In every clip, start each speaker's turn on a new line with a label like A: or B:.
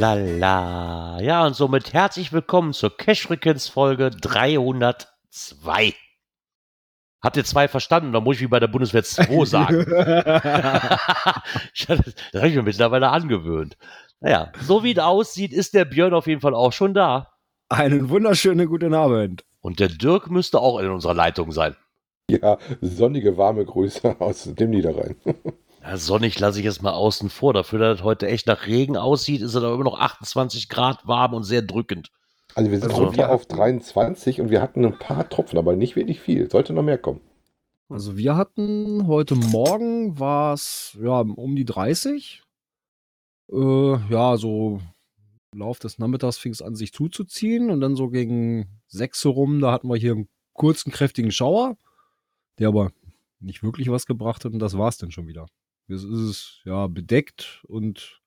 A: Lala. Ja, und somit herzlich willkommen zur Cash Frequenz Folge 302. Habt ihr zwei verstanden? Da muss ich wie bei der Bundeswehr 2 sagen. Das habe ich mir mittlerweile angewöhnt. Naja, so wie es aussieht, ist der Björn auf jeden Fall auch schon da.
B: Einen wunderschönen guten Abend.
A: Und der Dirk müsste auch in unserer Leitung sein.
C: Ja, sonnige, warme Grüße aus dem Niederrhein.
A: Ja, sonnig lasse ich es mal außen vor. Dafür, dass es heute echt nach Regen aussieht, ist es aber immer noch 28 Grad warm und sehr drückend.
C: Also wir sind
A: Also
C: wir auf 23 und wir hatten ein paar Tropfen, aber nicht wirklich viel. Sollte noch mehr kommen.
B: Also wir hatten heute Morgen war es ja um die 30. Äh, ja, so im Lauf des Nachmittags fing es an, sich zuzuziehen und dann so gegen 6 Uhr rum, da hatten wir hier einen kurzen, kräftigen Schauer, der aber nicht wirklich was gebracht hat und das war's dann schon wieder. Jetzt ist es ja bedeckt und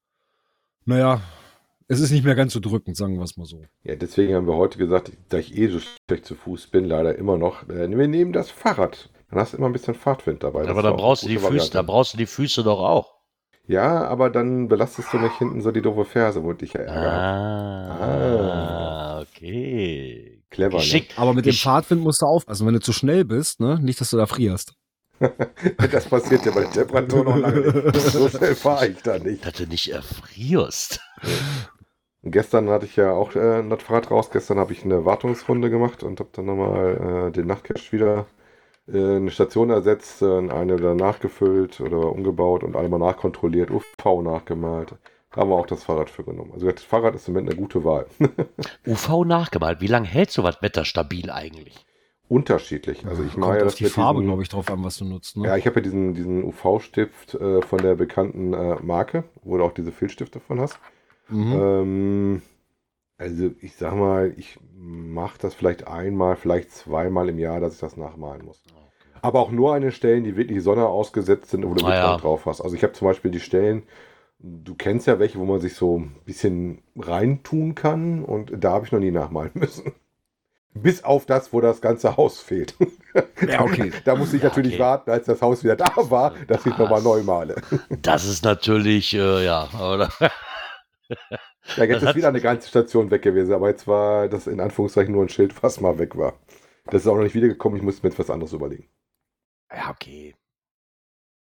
B: naja, es ist nicht mehr ganz so drückend, sagen wir es mal so.
C: Ja, deswegen haben wir heute gesagt, da ich eh so schlecht zu Fuß bin, leider immer noch, äh, wir nehmen das Fahrrad. Dann hast du immer ein bisschen Fahrtwind dabei.
A: Aber da brauchst, du die Füße, da brauchst du die Füße doch auch.
C: Ja, aber dann belastest du nicht hinten so die doofe Ferse, wo dich ja ärgert.
A: Ah, okay.
C: Clever,
A: Geschickt.
B: Aber mit dem Fahrtwind musst du aufpassen, wenn du zu schnell bist, ne? Nicht, dass du da frierst.
C: Das passiert ja bei der Temperatur noch lange nicht. So schnell fahre ich da nicht.
A: Dass du nicht erfrierst.
C: Und Gestern hatte ich ja auch äh, das Fahrrad raus. Gestern habe ich eine Wartungsrunde gemacht und habe dann nochmal äh, den Nachtcache wieder äh, eine Station ersetzt, äh, eine wieder nachgefüllt oder umgebaut und einmal nachkontrolliert, UV nachgemalt. Da haben wir auch das Fahrrad für genommen. Also das Fahrrad ist im Moment eine gute Wahl.
A: UV nachgemalt. Wie lange hält so was wetterstabil eigentlich?
C: Unterschiedlich. Also ich mache ja
B: auf
C: das
B: die
C: mit
B: Farbe, glaube ich, drauf an, was du nutzt. Ne?
C: Ja, ich habe ja diesen, diesen UV-Stift äh, von der bekannten äh, Marke, wo du auch diese Filzstifte von hast.
B: mhm.
C: Ähm, also ich sag mal, ich mache das vielleicht einmal, vielleicht zweimal im Jahr, dass ich das nachmalen muss. Aber auch nur an den Stellen, die wirklich Sonne ausgesetzt sind, wo du
A: Ah, ja.
C: drauf hast. Also ich habe zum Beispiel die Stellen, du kennst ja welche, wo man sich so ein bisschen reintun kann und da habe ich noch nie nachmalen müssen. Bis auf das, wo das ganze Haus fehlt.
B: Ja, okay.
C: Da musste ich
A: Ja,
C: natürlich
A: okay.
C: warten, als das Haus wieder da war, dass ich
A: Das-
C: nochmal neu male.
A: Das ist natürlich, äh, ja, oder?
C: Ja, jetzt ist wieder eine ganze Station weg gewesen, aber jetzt war das in Anführungszeichen nur ein Schild, was mal weg war. Das ist auch noch nicht wiedergekommen, ich musste mir etwas anderes überlegen.
A: Ja, okay.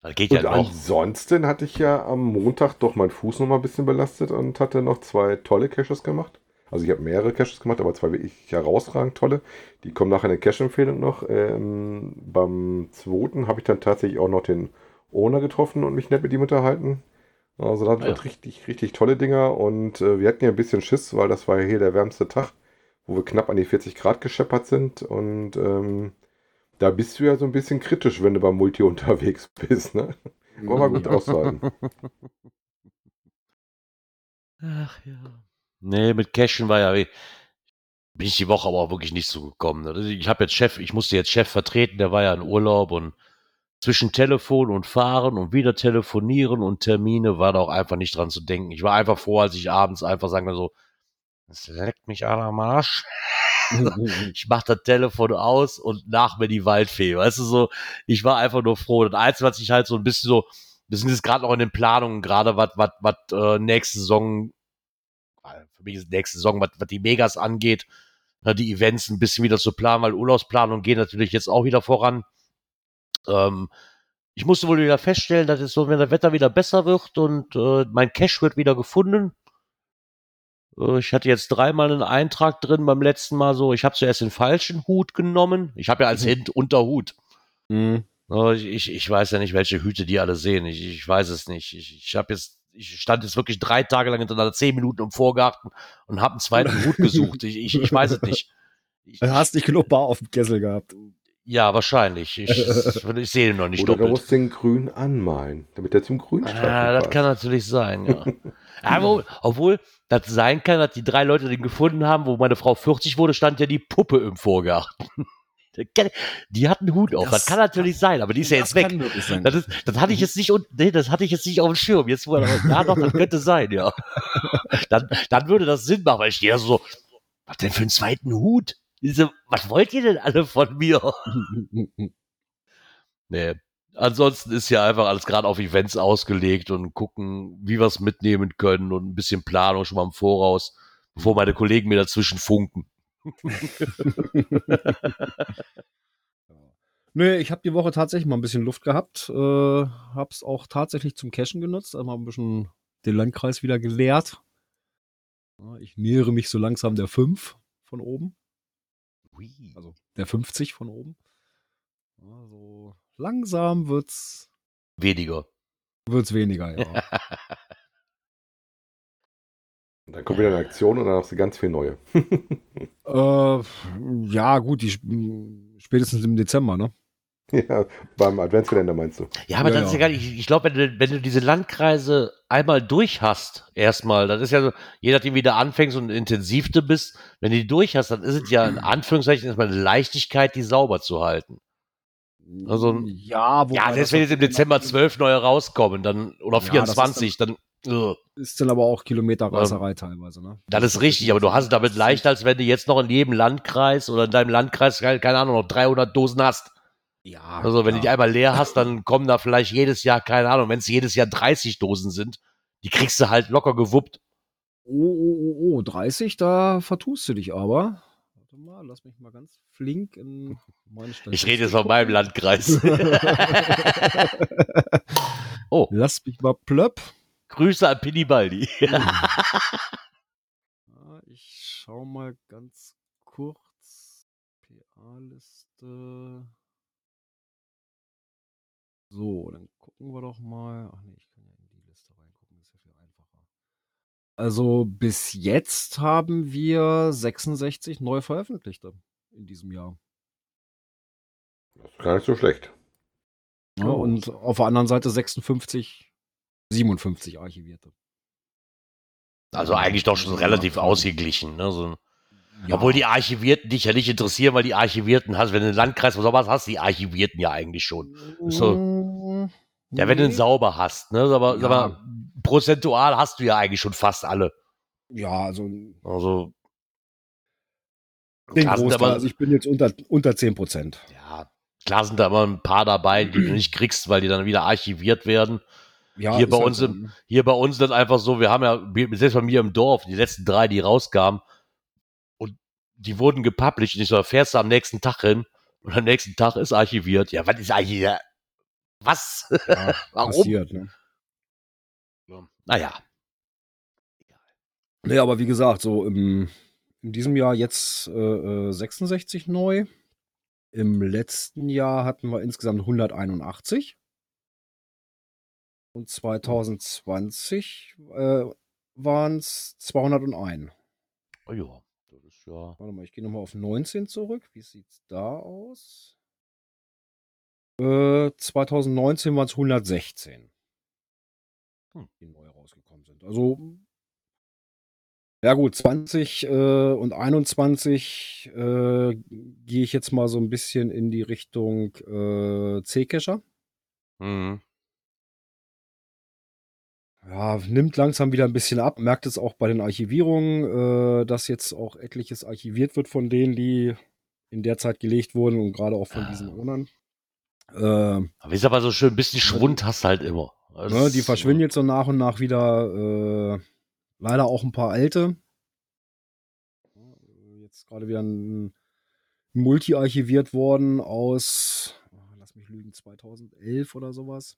A: Das geht
C: Und
A: ja noch.
C: ansonsten hatte ich ja am Montag doch meinen Fuß noch mal ein bisschen belastet und hatte noch zwei tolle Caches gemacht. Also ich habe mehrere Caches gemacht, aber zwei wirklich herausragend tolle. Die kommen nachher in der Cache-Empfehlung noch. Ähm, beim zweiten habe ich dann tatsächlich auch noch den Owner getroffen und mich nett mit ihm unterhalten. Also das
A: Ah,
C: waren
A: ja.
C: richtig, richtig tolle Dinger. Und äh, wir hatten ja ein bisschen Schiss, weil das war ja hier der wärmste Tag, wo wir knapp an die 40 Grad gescheppert sind. Und ähm, da bist du ja so ein bisschen kritisch, wenn du beim Multi unterwegs bist. Ne? Wollen wir gut aushalten.
A: Ach ja. Nee, mit Cashen war ja, bin ich die Woche aber auch wirklich nicht so gekommen. Also Ich habe jetzt Chef, ich musste jetzt Chef vertreten, der war ja in Urlaub und zwischen Telefon und Fahren und wieder telefonieren und Termine war da auch einfach nicht dran zu denken. Ich war einfach froh, als ich abends einfach sagen wir so, es leckt mich an am Arsch. ich mach das Telefon aus und nach mir die Waldfee. Weißt du so, ich war einfach nur froh. Das Einzige, was ich halt so ein bisschen so, wir sind jetzt gerade noch in den Planungen, gerade was, was, was äh, nächste Saison, äh, für mich ist nächste Saison, was, was die Megas angeht, ne, die Events ein bisschen wieder zu planen, weil Urlaubsplanung geht natürlich jetzt auch wieder voran. Ähm, ich musste wohl wieder feststellen, dass es so, wenn das Wetter wieder besser wird und äh, mein Cash wird wieder gefunden. Äh, ich hatte jetzt dreimal einen Eintrag drin beim letzten Mal so. Ich habe zuerst den falschen Hut genommen. Ich habe ja als Hint Unterhut.
B: Mhm.
A: Ich, ich, ich weiß ja nicht, welche Hüte die alle sehen. Ich, ich weiß es nicht. Ich, ich habe jetzt, ich stand jetzt wirklich drei Tage lang hintereinander zehn Minuten im Vorgarten und habe einen zweiten Hut gesucht. Ich, ich, ich weiß es nicht. Ich,
B: Du hast nicht genug Bar auf dem Kessel gehabt.
A: Ja, wahrscheinlich. Ich, ich sehe ihn noch nicht
C: Oder du
A: doppelt.
C: musst den grün anmalen, damit er zum Grünstreifen
A: Ah, das
C: passt.
A: kann natürlich sein, ja. Aber, obwohl das sein kann, dass die drei Leute den gefunden haben, wo meine Frau 40 wurde, stand ja die Puppe im Vorgarten. Die hat einen Hut auf. Das,
B: Das-
A: kann natürlich sein, aber die ist ja jetzt weg. Das, ist, das hatte ich jetzt nicht, un- nee, das hatte ich jetzt nicht auf dem Schirm. Jetzt, wo er, ja, doch, das könnte sein, ja. Dann, dann würde das Sinn machen, weil ich stehe da so, was denn für einen zweiten Hut? Diese, was wollt ihr denn alle von mir? Nee. Ansonsten ist ja einfach alles gerade auf Events ausgelegt und gucken, wie wir es mitnehmen können und ein bisschen Planung schon mal im Voraus, bevor meine Kollegen mir dazwischen funken.
B: Nee, ich habe die Woche tatsächlich mal ein bisschen Luft gehabt. Äh, hab's auch tatsächlich zum Cashen genutzt. Einmal ein bisschen den Landkreis wieder geleert. Ich nähere mich so langsam der 5 von oben. Also der 50 von oben. Ja, so langsam wird's,
A: Weniger.
B: wird's weniger, ja.
C: Und dann kommt wieder eine Aktion und dann hast du ganz viel neue.
B: äh, ja, gut, die sp- spätestens im Dezember, ne?
C: ja, beim Adventskalender meinst du?
A: Ja, aber
B: Ja,
A: das ist ja
B: ja.
A: gar nicht, ich, ich glaube, wenn du, wenn du diese Landkreise einmal durch hast, erstmal, das ist ja so, je nachdem, wie du anfängst und intensiv du bist, wenn du die durch hast, dann ist es ja in Anführungszeichen erstmal eine Leichtigkeit, die sauber zu halten. Also-
B: ja, wobei
A: ja, selbst
B: das
A: wenn jetzt im Dezember zwölf neue rauskommen, dann, oder
B: Ja, das ist
A: 24, dann, ugh.
B: Ist dann aber auch Kilometerreiserei teilweise, ne?
A: das ist richtig, aber du hast es damit leichter, als wenn du jetzt noch in jedem Landkreis oder in deinem Landkreis, keine Ahnung, noch 300 Dosen hast.
B: Ja,
A: Also wenn du die
B: ja.
A: einmal leer hast, dann kommen da vielleicht jedes Jahr, keine Ahnung, wenn es jedes Jahr 30 Dosen sind, die kriegst du halt locker gewuppt.
B: Oh, oh, oh, oh, 30, da vertust du dich aber. Warte mal, lass mich mal ganz flink in meine Statistik.
A: Ich rede jetzt von meinem Landkreis. oh,
B: Lass mich mal plöpp.
A: Grüße an Pinibaldi.
B: Ja, ich schau mal ganz kurz. PA-Liste. So, dann gucken wir doch mal. Ach nee, ich kann ja in die Liste reingucken, ist ja viel einfacher. Also bis jetzt haben wir 66 neu veröffentlichte in diesem Jahr.
C: Das ist gar nicht so schlecht.
B: Ja,
A: Oh.
B: und auf der anderen Seite 56, 57 archivierte.
A: Also eigentlich doch schon relativ ausgeglichen. Ne? So,
B: Ja.
A: Obwohl die Archivierten dich ja nicht interessieren, weil die Archivierten hast, wenn du einen Landkreis oder sowas hast, die Archivierten ja eigentlich schon. So.
B: Mm,
A: Ja, wenn du
B: nee.
A: sauber hast, ne? Aber,
B: Ja.
A: aber prozentual hast du ja eigentlich schon fast alle.
B: Ja, also
A: Also,
B: den Großteil.
A: aber-
B: Also ich bin jetzt unter, unter 10 Prozent.
A: ja, klar sind da immer ein paar dabei, die du nicht kriegst, weil die dann wieder archiviert werden.
B: Ja,
A: Hier bei
B: halt
A: uns
B: so,
A: im-
B: ne?
A: Hier bei uns ist das einfach so, wir haben ja, selbst bei mir im Dorf, die letzten drei, die rauskamen, und die wurden gepublished. Und ich so, fährst du am nächsten Tag hin und am nächsten Tag ist archiviert. Ja, was ist archiviert? Was?
B: Ja,
A: Warum?
B: passiert, ne?
A: Naja,
B: Nee, aber wie gesagt, so im, in diesem Jahr jetzt äh, äh, 66 neu. Im letzten Jahr hatten wir insgesamt 181. Und 2020 äh, waren es 201.
A: oh ja, das ist ja.
B: Warte mal, ich gehe nochmal auf 19 zurück. Wie sieht's da aus? Äh, 2019 waren es 116,
A: Hm.
B: die neu rausgekommen sind. Also, ja gut, 20 äh, und 21 äh, gehe ich jetzt mal so ein bisschen in die Richtung äh, C-Cacher.
A: Mhm.
B: Ja, nimmt langsam wieder ein bisschen ab. Merkt es auch bei den Archivierungen, äh, dass jetzt auch etliches archiviert wird von denen, die in der Zeit gelegt wurden und gerade auch von diesen
A: Ah.
B: Ownern. Äh,
A: Aber ist aber so schön, ein bisschen Schwund hast du halt immer.
B: Ne, die verschwinden jetzt so nach und nach wieder. Äh, leider auch ein paar alte. Jetzt gerade wieder ein Multi archiviert worden aus, oh, lass mich lügen, 2011 oder sowas.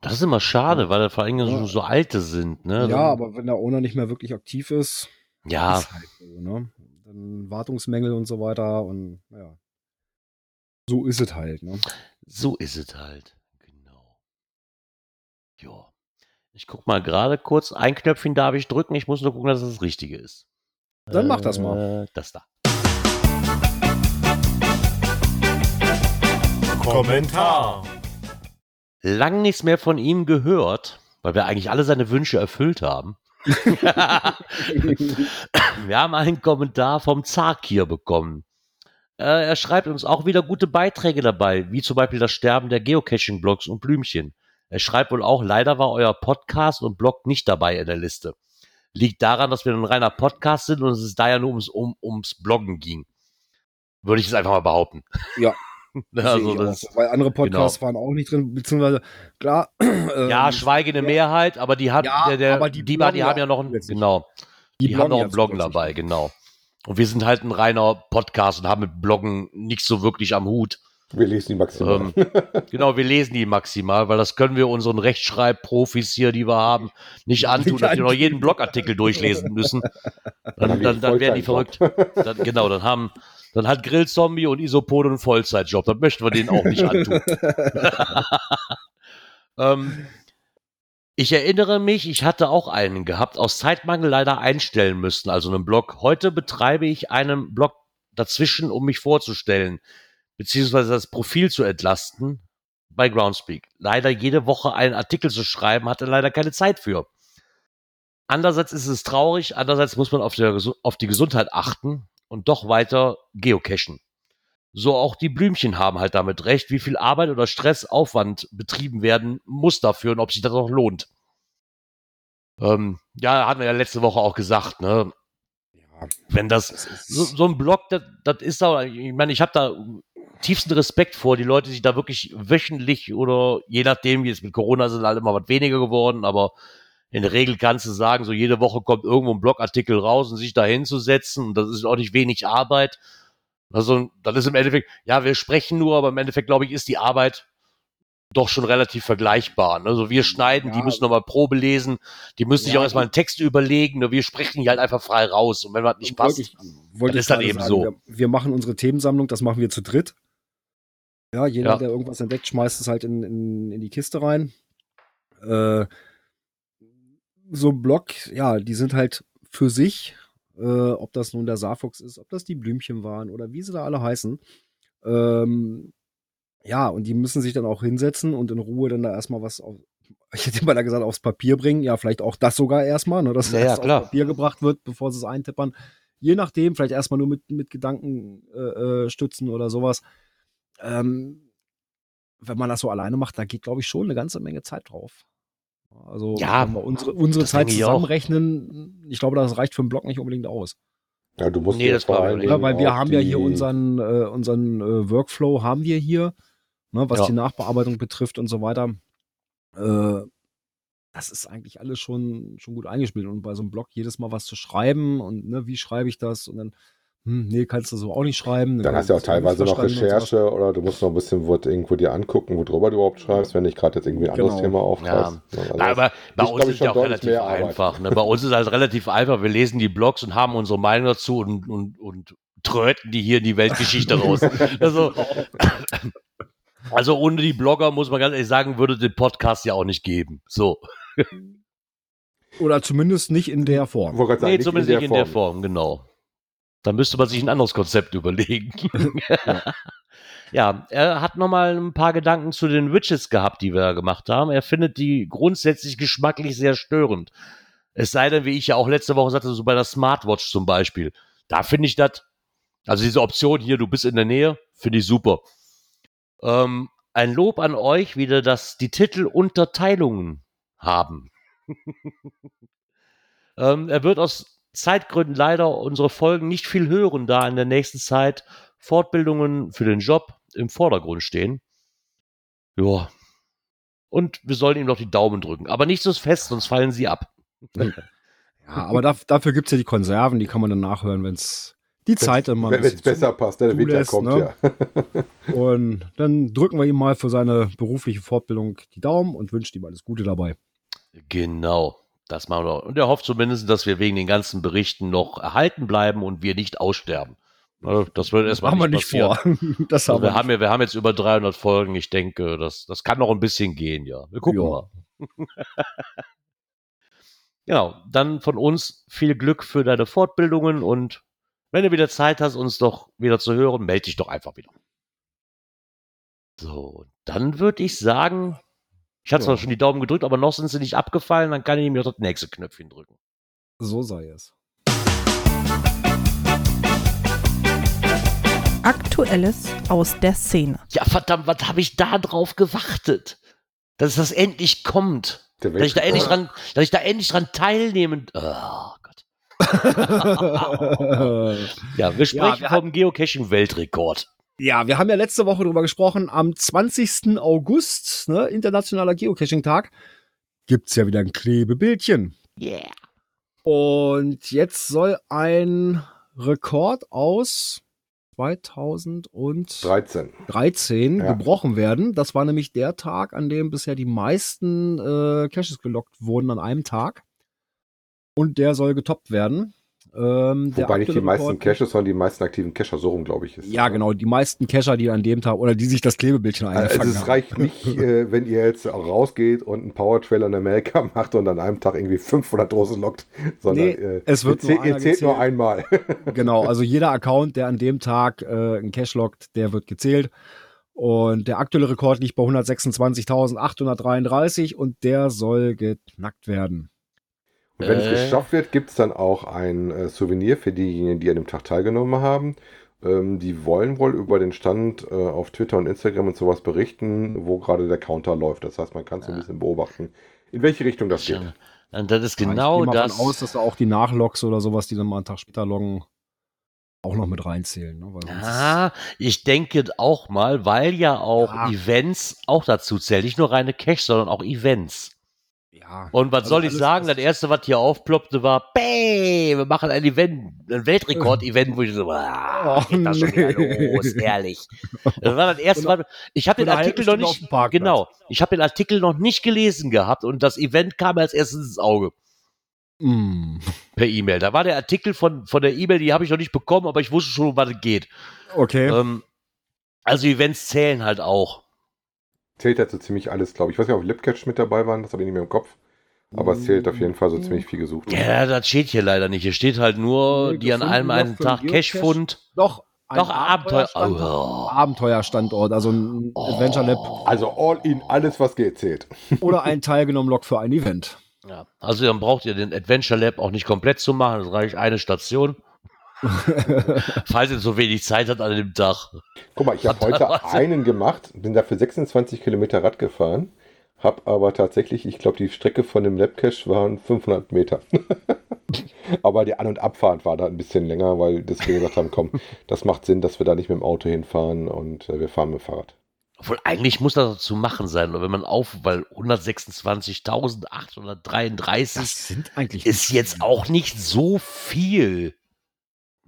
A: Das ist immer schade, weil da vor allem
B: Ja.
A: so, alte sind, ne?
B: ja,
A: Dann-
B: aber wenn der Owner nicht mehr wirklich aktiv ist,
A: Ja,
B: Ist halt so, ne? Dann Wartungsmängel und so weiter und ja. So ist es halt, ne?
A: so ist es halt. Genau. Ja. Ich guck mal gerade kurz. Ein Knöpfchen darf ich drücken. Ich muss nur gucken, dass es das Richtige ist.
B: Dann mach das mal.
A: Äh, Das da.
D: Kommentar.
A: Lang nichts mehr von ihm gehört, weil wir eigentlich alle seine Wünsche erfüllt haben. wir haben einen Kommentar vom Zarkir bekommen. Äh, er schreibt uns auch wieder gute Beiträge dabei, wie zum Beispiel das Sterben der Geocaching-Blogs und Blümchen. Er schreibt wohl auch, leider war euer Podcast und Blog nicht dabei in der Liste. Liegt daran, dass wir ein reiner Podcast sind und es da ja nur ums, um, ums Bloggen ging. Würde ich es einfach mal behaupten.
B: Ja.
A: also das,
B: auch. Weil andere Podcasts waren auch nicht drin, beziehungsweise klar. ähm,
A: ja, schweigende Mehrheit, aber die hat,
B: Ja,
A: der, der,
B: aber die
A: die, die, haben ja
B: ja
A: noch, ein,
B: zusätzlich.
A: genau, die, haben
B: bloggen
A: noch
B: ja
A: ein Bloggen dabei, genau. Und wir sind halt ein reiner Podcast und haben mit Bloggen nichts so wirklich am Hut.
C: Wir lesen die maximal.
A: Ähm, genau, wir lesen die maximal, weil das können wir unseren Rechtschreibprofis hier, die wir haben, nicht antun,
B: Nicht
A: dass wir noch jeden Blogartikel durchlesen müssen. Dann,
C: haben die
A: dann, dann werden die verrückt. Dann, genau, dann haben, dann hat Grillzombie und Isopod einen Vollzeitjob. Das möchten wir denen auch nicht antun. ähm, ich erinnere mich, ich hatte auch einen gehabt, aus Zeitmangel leider einstellen müssen, also einen Blog. Heute betreibe ich einen Blog dazwischen, um mich vorzustellen, beziehungsweise das Profil zu entlasten bei Groundspeak. Leider jede Woche einen Artikel zu schreiben, hatte leider keine Zeit für. Andererseits ist es traurig, andererseits muss man auf, Gesu- auf die Gesundheit achten und doch weiter geocachen. So auch die Blümchen haben halt damit recht, wie viel Arbeit oder Stress, Aufwand betrieben werden muss dafür und ob sich das auch lohnt. Ähm, ja, hatten wir ja letzte Woche auch gesagt, ne?
B: Ja,
A: Wenn das,
B: das
A: so, so ein Blog, das, das ist da, ich meine, ich habe da tiefsten Respekt vor, die Leute, die sich da wirklich wöchentlich oder je nachdem, wie es mit Corona sind, halt immer was weniger geworden, aber in der Regel kannst du sagen, so jede Woche kommt irgendwo ein Blogartikel raus und sich da hinzusetzen, und das ist auch nicht wenig Arbeit. Also, das ist im Endeffekt, ja, wir sprechen nur, aber im Endeffekt, glaube ich, ist die Arbeit doch schon relativ vergleichbar. Ne? Also wir schneiden, die
B: Ja.
A: müssen nochmal Probe lesen, die müssen sich
B: Ja,
A: auch erstmal einen Text überlegen, ne? wir sprechen hier halt einfach frei raus. Und wenn was nicht passt,
B: Wollte ich, wollte
A: dann ist dann eben
B: sagen,
A: so.
B: Wir, wir machen unsere Themensammlung, das machen wir zu dritt. Ja, jeder,
A: Ja.
B: der irgendwas entdeckt, schmeißt es halt in, in, in die Kiste rein. Äh, so ein Block, ja, die sind halt für sich, äh, ob das nun der Saarfuchs ist, ob das die Blümchen waren oder wie sie da alle heißen. Ähm, ja, und die müssen sich dann auch hinsetzen und in Ruhe dann da erstmal was auf, ich hätte mal da gesagt, aufs Papier bringen. Ja, vielleicht auch das sogar erstmal, ne, dass es
A: Ja, ja,
B: erst
A: klar.
B: aufs Papier gebracht wird, bevor sie es eintippern. Je nachdem, vielleicht erstmal nur mit, mit Gedanken äh, äh, stützen oder sowas. Ähm, wenn man das so alleine macht, da geht, glaube ich, schon eine ganze Menge Zeit drauf. Also,
A: Ja,
B: wenn wir unsere, unsere Zeit
A: denke ich
B: zusammenrechnen, ich glaube, das reicht für einen Blog nicht unbedingt aus.
C: Ja, du musst
A: Nee, das
C: vor
A: nicht.
B: Ja,
C: Dingen
B: weil wir haben ja hier unseren, äh, unseren äh, Workflow haben wir hier, ne, was
A: Ja.
B: die Nachbearbeitung betrifft und so weiter. Äh, das ist eigentlich alles schon, schon gut eingespielt. Und bei so einem Blog jedes Mal was zu schreiben und ne, wie schreibe ich das? Und dann, hm, nee, kannst du so auch nicht schreiben.
C: Dann hast du ja auch teilweise noch Recherche oder du musst noch ein bisschen wo irgendwo dir angucken, worüber du überhaupt schreibst, wenn nicht gerade jetzt irgendwie ein anderes
B: Genau.
C: Thema auftauchst. Also
A: Na, aber bei uns
C: ich,
A: ist ja auch relativ einfach. Ne? Bei uns ist halt relativ einfach. Wir lesen die Blogs und haben unsere Meinung dazu und, und, und tröten die hier in die Weltgeschichte raus. Also, also ohne die Blogger, muss man ganz ehrlich sagen, würde den Podcast ja auch nicht geben. So.
B: Oder zumindest nicht in der
C: Ich
B: Form.
A: Nee,
C: nicht
A: zumindest nicht in der Form, genau. Da müsste man sich ein anderes Konzept überlegen. ja, er hat nochmal ein paar Gedanken zu den Widgets gehabt, die wir da gemacht haben. Er findet die grundsätzlich geschmacklich sehr störend. Es sei denn, wie ich ja auch letzte Woche sagte, so bei der Smartwatch zum Beispiel. Da finde ich das, also diese Option hier, du bist in der Nähe, finde ich super. Ähm, ein Lob an euch, wieder, dass die Titel Unterteilungen haben. ähm, er wird aus Zeitgründen leider unsere Folgen nicht viel hören, da in der nächsten Zeit Fortbildungen für den Job im Vordergrund stehen. Ja. Und wir sollen ihm noch die Daumen drücken. Aber nicht so fest, sonst fallen sie ab.
B: Ja, aber da, dafür gibt es ja die Konserven, die kann man dann nachhören, wenn es die Zeit ein
C: Wenn es besser passt, der Winter kommt
B: ne?
C: ja.
B: Und dann drücken wir ihm mal für seine berufliche Fortbildung die Daumen und wünschen ihm alles Gute dabei.
A: Genau. Das machen wir. Und er hofft zumindest, dass wir wegen den ganzen Berichten noch erhalten bleiben und wir nicht aussterben. Also, Das wird erstmal
B: Machen wir
A: nicht
B: nicht
A: passieren.
B: vor. Das
A: Also
B: haben
A: wir,
B: wir
A: haben ja, wir haben jetzt über 300 Folgen. Ich denke, das, das kann noch ein bisschen gehen, ja. Wir gucken
B: Ja.
A: mal. genau. Dann von uns viel Glück für deine Fortbildungen und wenn du wieder Zeit hast, uns doch wieder zu hören, melde dich doch einfach wieder. So, dann würde ich sagen, ich hatte
B: Ja.
A: zwar schon die Daumen gedrückt, aber noch sind sie nicht abgefallen, dann kann ich mir noch das nächste Knöpfchen drücken.
B: So sei es.
E: Aktuelles aus der Szene.
A: Ja, verdammt, was habe ich da drauf gewartet? Dass das endlich kommt. Dass ich da endlich dran, dass ich da endlich dran teilnehmen. Oh Gott. Ja, wir sprechen
B: wir
A: vom Geocaching-Weltrekord.
B: Ja, wir haben ja letzte Woche drüber gesprochen. Am 20. August, ne, internationaler Geocaching-Tag, gibt's ja wieder ein Klebebildchen.
A: Yeah.
B: Und jetzt soll ein Rekord aus 2013
C: 13. Ja.
B: gebrochen werden. Das war nämlich der Tag, an dem bisher die meisten äh, Caches gelockt wurden an einem Tag. Und der soll getoppt werden. Ähm,
C: Wobei nicht die meisten
B: Rekord-
C: Caches, sondern die meisten aktiven Cacher, so rum, glaube ich. Ist
B: Ja, genau, die meisten Cacher, die an dem Tag oder die sich das Klebebildchen
C: Also
B: eingefangen
C: es
B: haben.
C: reicht nicht, äh, wenn ihr jetzt auch rausgeht und einen Power Trailer in Amerika macht und an einem Tag irgendwie 500 Dosen lockt, sondern
B: Nee,
C: äh,
B: es wird
C: ihr,
B: nur
C: zählt, ihr zählt nur einmal.
B: Genau, also jeder Account, der an dem Tag äh, einen Cache lockt, der wird gezählt. Und der aktuelle Rekord liegt bei 126.833 und der soll geknackt werden.
C: Und wenn
A: Äh.
C: es geschafft wird, gibt es dann auch ein äh, Souvenir für diejenigen, die an dem Tag teilgenommen haben. Ähm, die wollen wohl über den Stand äh, auf Twitter und Instagram und sowas berichten, wo gerade der Counter läuft. Das heißt, man kann so ein bisschen beobachten, in welche Richtung das geht.
A: Und das ist
B: Ja,
A: genau
B: ich gehe mal
A: das.
B: davon aus, dass da auch die Nachlogs oder sowas, die dann mal einen Tag später loggen, auch noch mit reinzählen. Ne?
A: Ah, ich denke auch mal, weil ja auch
B: Ja.
A: Events auch dazu zählen. Nicht nur reine Cash, sondern auch Events.
B: Ja.
A: Und was
B: Also
A: soll ich sagen? Das erste, was hier aufploppte, war, bäh, wir machen ein Event, ein Weltrekord-Event, wo ich so, ah,
B: Oh,
A: geht das schon wieder
B: nee.
A: los, herrlich. Das war das erste Mal, ich habe den Artikel noch nicht, genau, ich habe den Artikel noch nicht gelesen gehabt und das Event kam als erstes ins Auge.
B: Mm,
A: Per E-Mail. Da war der Artikel von, von der E-Mail, die habe ich noch nicht bekommen, aber ich wusste schon, um was es geht.
B: okay.
A: Ähm, also Events zählen halt auch.
C: Zählt dazu ziemlich alles, glaube ich. Ich weiß nicht, ob Lipcatch mit dabei waren, das habe ich nicht mehr im Kopf. Aber es zählt auf jeden Fall so ziemlich viel gesucht.
A: Ja, das steht hier leider nicht. Hier steht halt nur,
B: Nee,
A: die an einem einen Tag Cash-Fund.
B: Doch, ein
A: Doch, Abenteuer.
B: Abenteuerstandort,
A: Oh.
B: Abenteuerstandort, also ein Adventure Lab
C: Also all in, alles was geht, zählt.
B: oder ein teilgenommen Log für ein Event.
A: Ja. Also dann braucht ihr den Adventure Lab auch nicht komplett zu machen. Es reicht eine Station. Falls ihr so wenig Zeit habt an dem Tag.
C: Guck mal, ich habe heute einen gemacht, bin dafür 26 Kilometer Rad gefahren, habe aber tatsächlich, ich glaube, die Strecke von dem Labcache waren 500 Meter. aber die An- und Abfahrt war da ein bisschen länger, weil das wir gesagt haben, komm, das macht Sinn, dass wir da nicht mit dem Auto hinfahren und äh, wir fahren mit dem Fahrrad.
A: Obwohl, eigentlich muss das zu machen sein. Wenn man auf, weil 126.833
B: sind eigentlich
A: ist jetzt auch nicht so viel.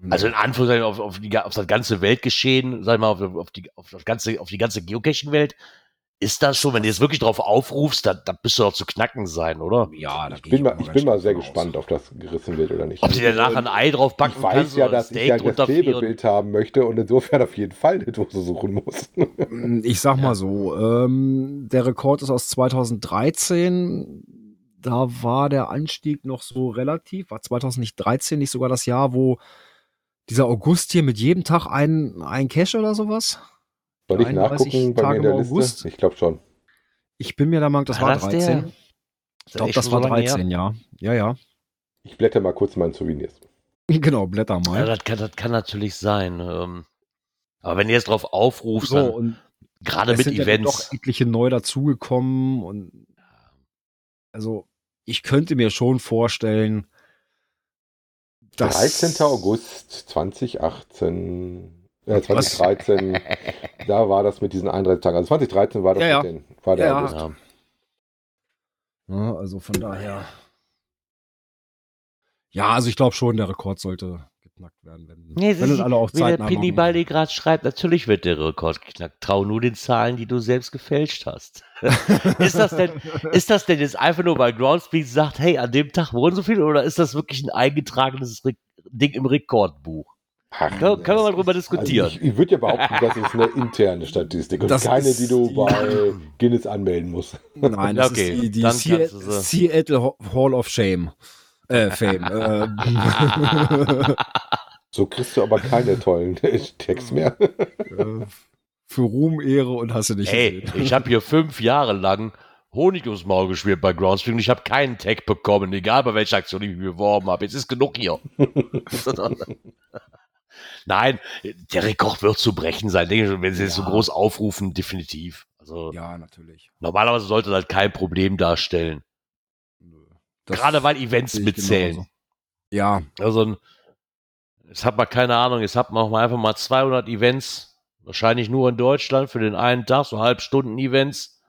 A: Also in Anführungszeichen auf, auf, die, auf das ganze Weltgeschehen, sag ich mal, auf, auf, die, auf, das ganze, auf die ganze Geocaching-Welt, ist das schon, wenn du jetzt wirklich drauf aufrufst, da, da bist du doch zu knacken sein, oder?
B: ja, da
C: Ich bin mal,
B: auch
C: ich bin mal sehr
B: stark
C: gespannt, ob das gerissen wird oder nicht.
A: Ob sie dir nachher ein Ei drauf packen
C: ich weiß
A: kannst
C: ja, dass ich
A: Steak
C: ja das. Klebebild haben möchte und insofern auf jeden Fall eine Dose suchen muss.
B: aus. Ich sag mal so, ähm, der Rekord ist aus 2013. Da war der Anstieg noch so relativ, war 2013 nicht sogar das Jahr, wo dieser August hier mit jedem Tag ein, ein Cache oder sowas?
C: Soll ich
B: 31
C: nachgucken bei mir in der
B: Tage im
C: Liste?
B: August?
C: Ich glaube schon.
B: Ich bin mir der Meinung, das
A: War
B: war
A: das
B: 13.
A: der?
B: Ich glaube, das war
A: so lange her?
B: 13, ja. Ja, ja.
C: Ich blätter mal kurz meinen Souvenirs.
B: Genau, blätter
A: Ja,
B: mal.
A: das kann, das kann natürlich sein. Ähm, aber wenn du jetzt drauf aufrufst,
B: so,
A: gerade
B: es
A: mit
B: sind ja
A: Events,
B: doch etliche neu dazugekommen und also ich könnte mir schon vorstellen, dass
C: 13. August 2018, äh, 2013, da war das mit diesen 31 Tagen. Also 2013 war das
B: Ja, ja.
C: mit den, war der
B: Ja, ja.
C: August.
A: ja,
B: Ja, also von daher. Ja, also ich glaube schon, der Rekord sollte geknackt werden, wenn,
A: Nee,
B: wenn es alle auf
A: wie der
B: Zeit haben.
A: Pini Baldi gerade schreibt, natürlich wird der Rekord geknackt. Trau nur den Zahlen, die du selbst gefälscht hast. ist, das denn, ist das denn jetzt einfach nur, weil Groundspeak sagt, hey, an dem Tag wurden so viel, oder ist das wirklich ein eingetragenes Re Ding im Rekordbuch?
C: Ach,
A: Können, können wir mal drüber
C: also
A: diskutieren.
C: ich, ich würde ja behaupten, das ist eine interne Statistik und
B: Das
C: keine, die du bei Guinness anmelden musst.
B: Nein, das
A: Okay,
B: ist die, die Seattle Hall of Shame. Äh, Fame. äh,
C: So kriegst du aber keine tollen Texte mehr.
B: äh, für Ruhm, Ehre und hast du nicht
A: Ey,
B: gesehen.
A: ich habe hier fünf Jahre lang Honig ums Maul gespielt bei Groundspeak und ich habe keinen Tag bekommen, egal bei welcher Aktion ich mich beworben habe. Jetzt ist genug hier. Nein, der Rekord wird zu brechen sein, denke ich, wenn sie es so
B: Ja.
A: groß aufrufen, definitiv. Also
B: Ja, natürlich.
A: normalerweise sollte das halt kein Problem darstellen. Gerade weil Events mitzählen.
B: genauso. Ja,
A: Also jetzt hat man keine Ahnung, jetzt hat man auch mal einfach mal 200 Events, wahrscheinlich nur in Deutschland für den einen Tag, so Halbstunden-Events,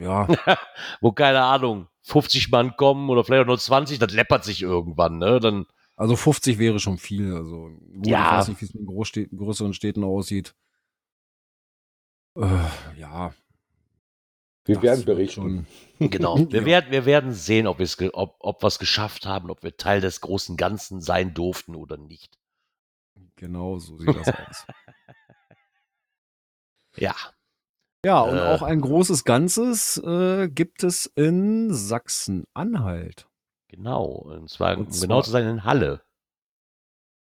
B: ja,
A: wo keine Ahnung, 50 Mann kommen oder vielleicht auch nur 20, das läppert sich irgendwann, ne? Dann,
B: also 50 wäre schon viel. Also gut,
A: Ja.
B: ich weiß nicht, wie es in größeren Städten aussieht. Äh, ja,
C: Wir
B: das
C: werden berichten.
B: schon-
A: genau. Wir,
B: Ja.
A: werden, wir werden sehen, ob, ob, ob wir es geschafft haben, ob wir Teil des großen Ganzen sein durften oder nicht.
B: Genau so sieht das aus.
A: Ja,
B: Ja, und
A: Äh.
B: auch ein großes Ganzes äh, gibt es in Sachsen-Anhalt.
A: genau. Und zwar,
B: Und
A: um
B: zwar-
A: genau zu sein, in Halle.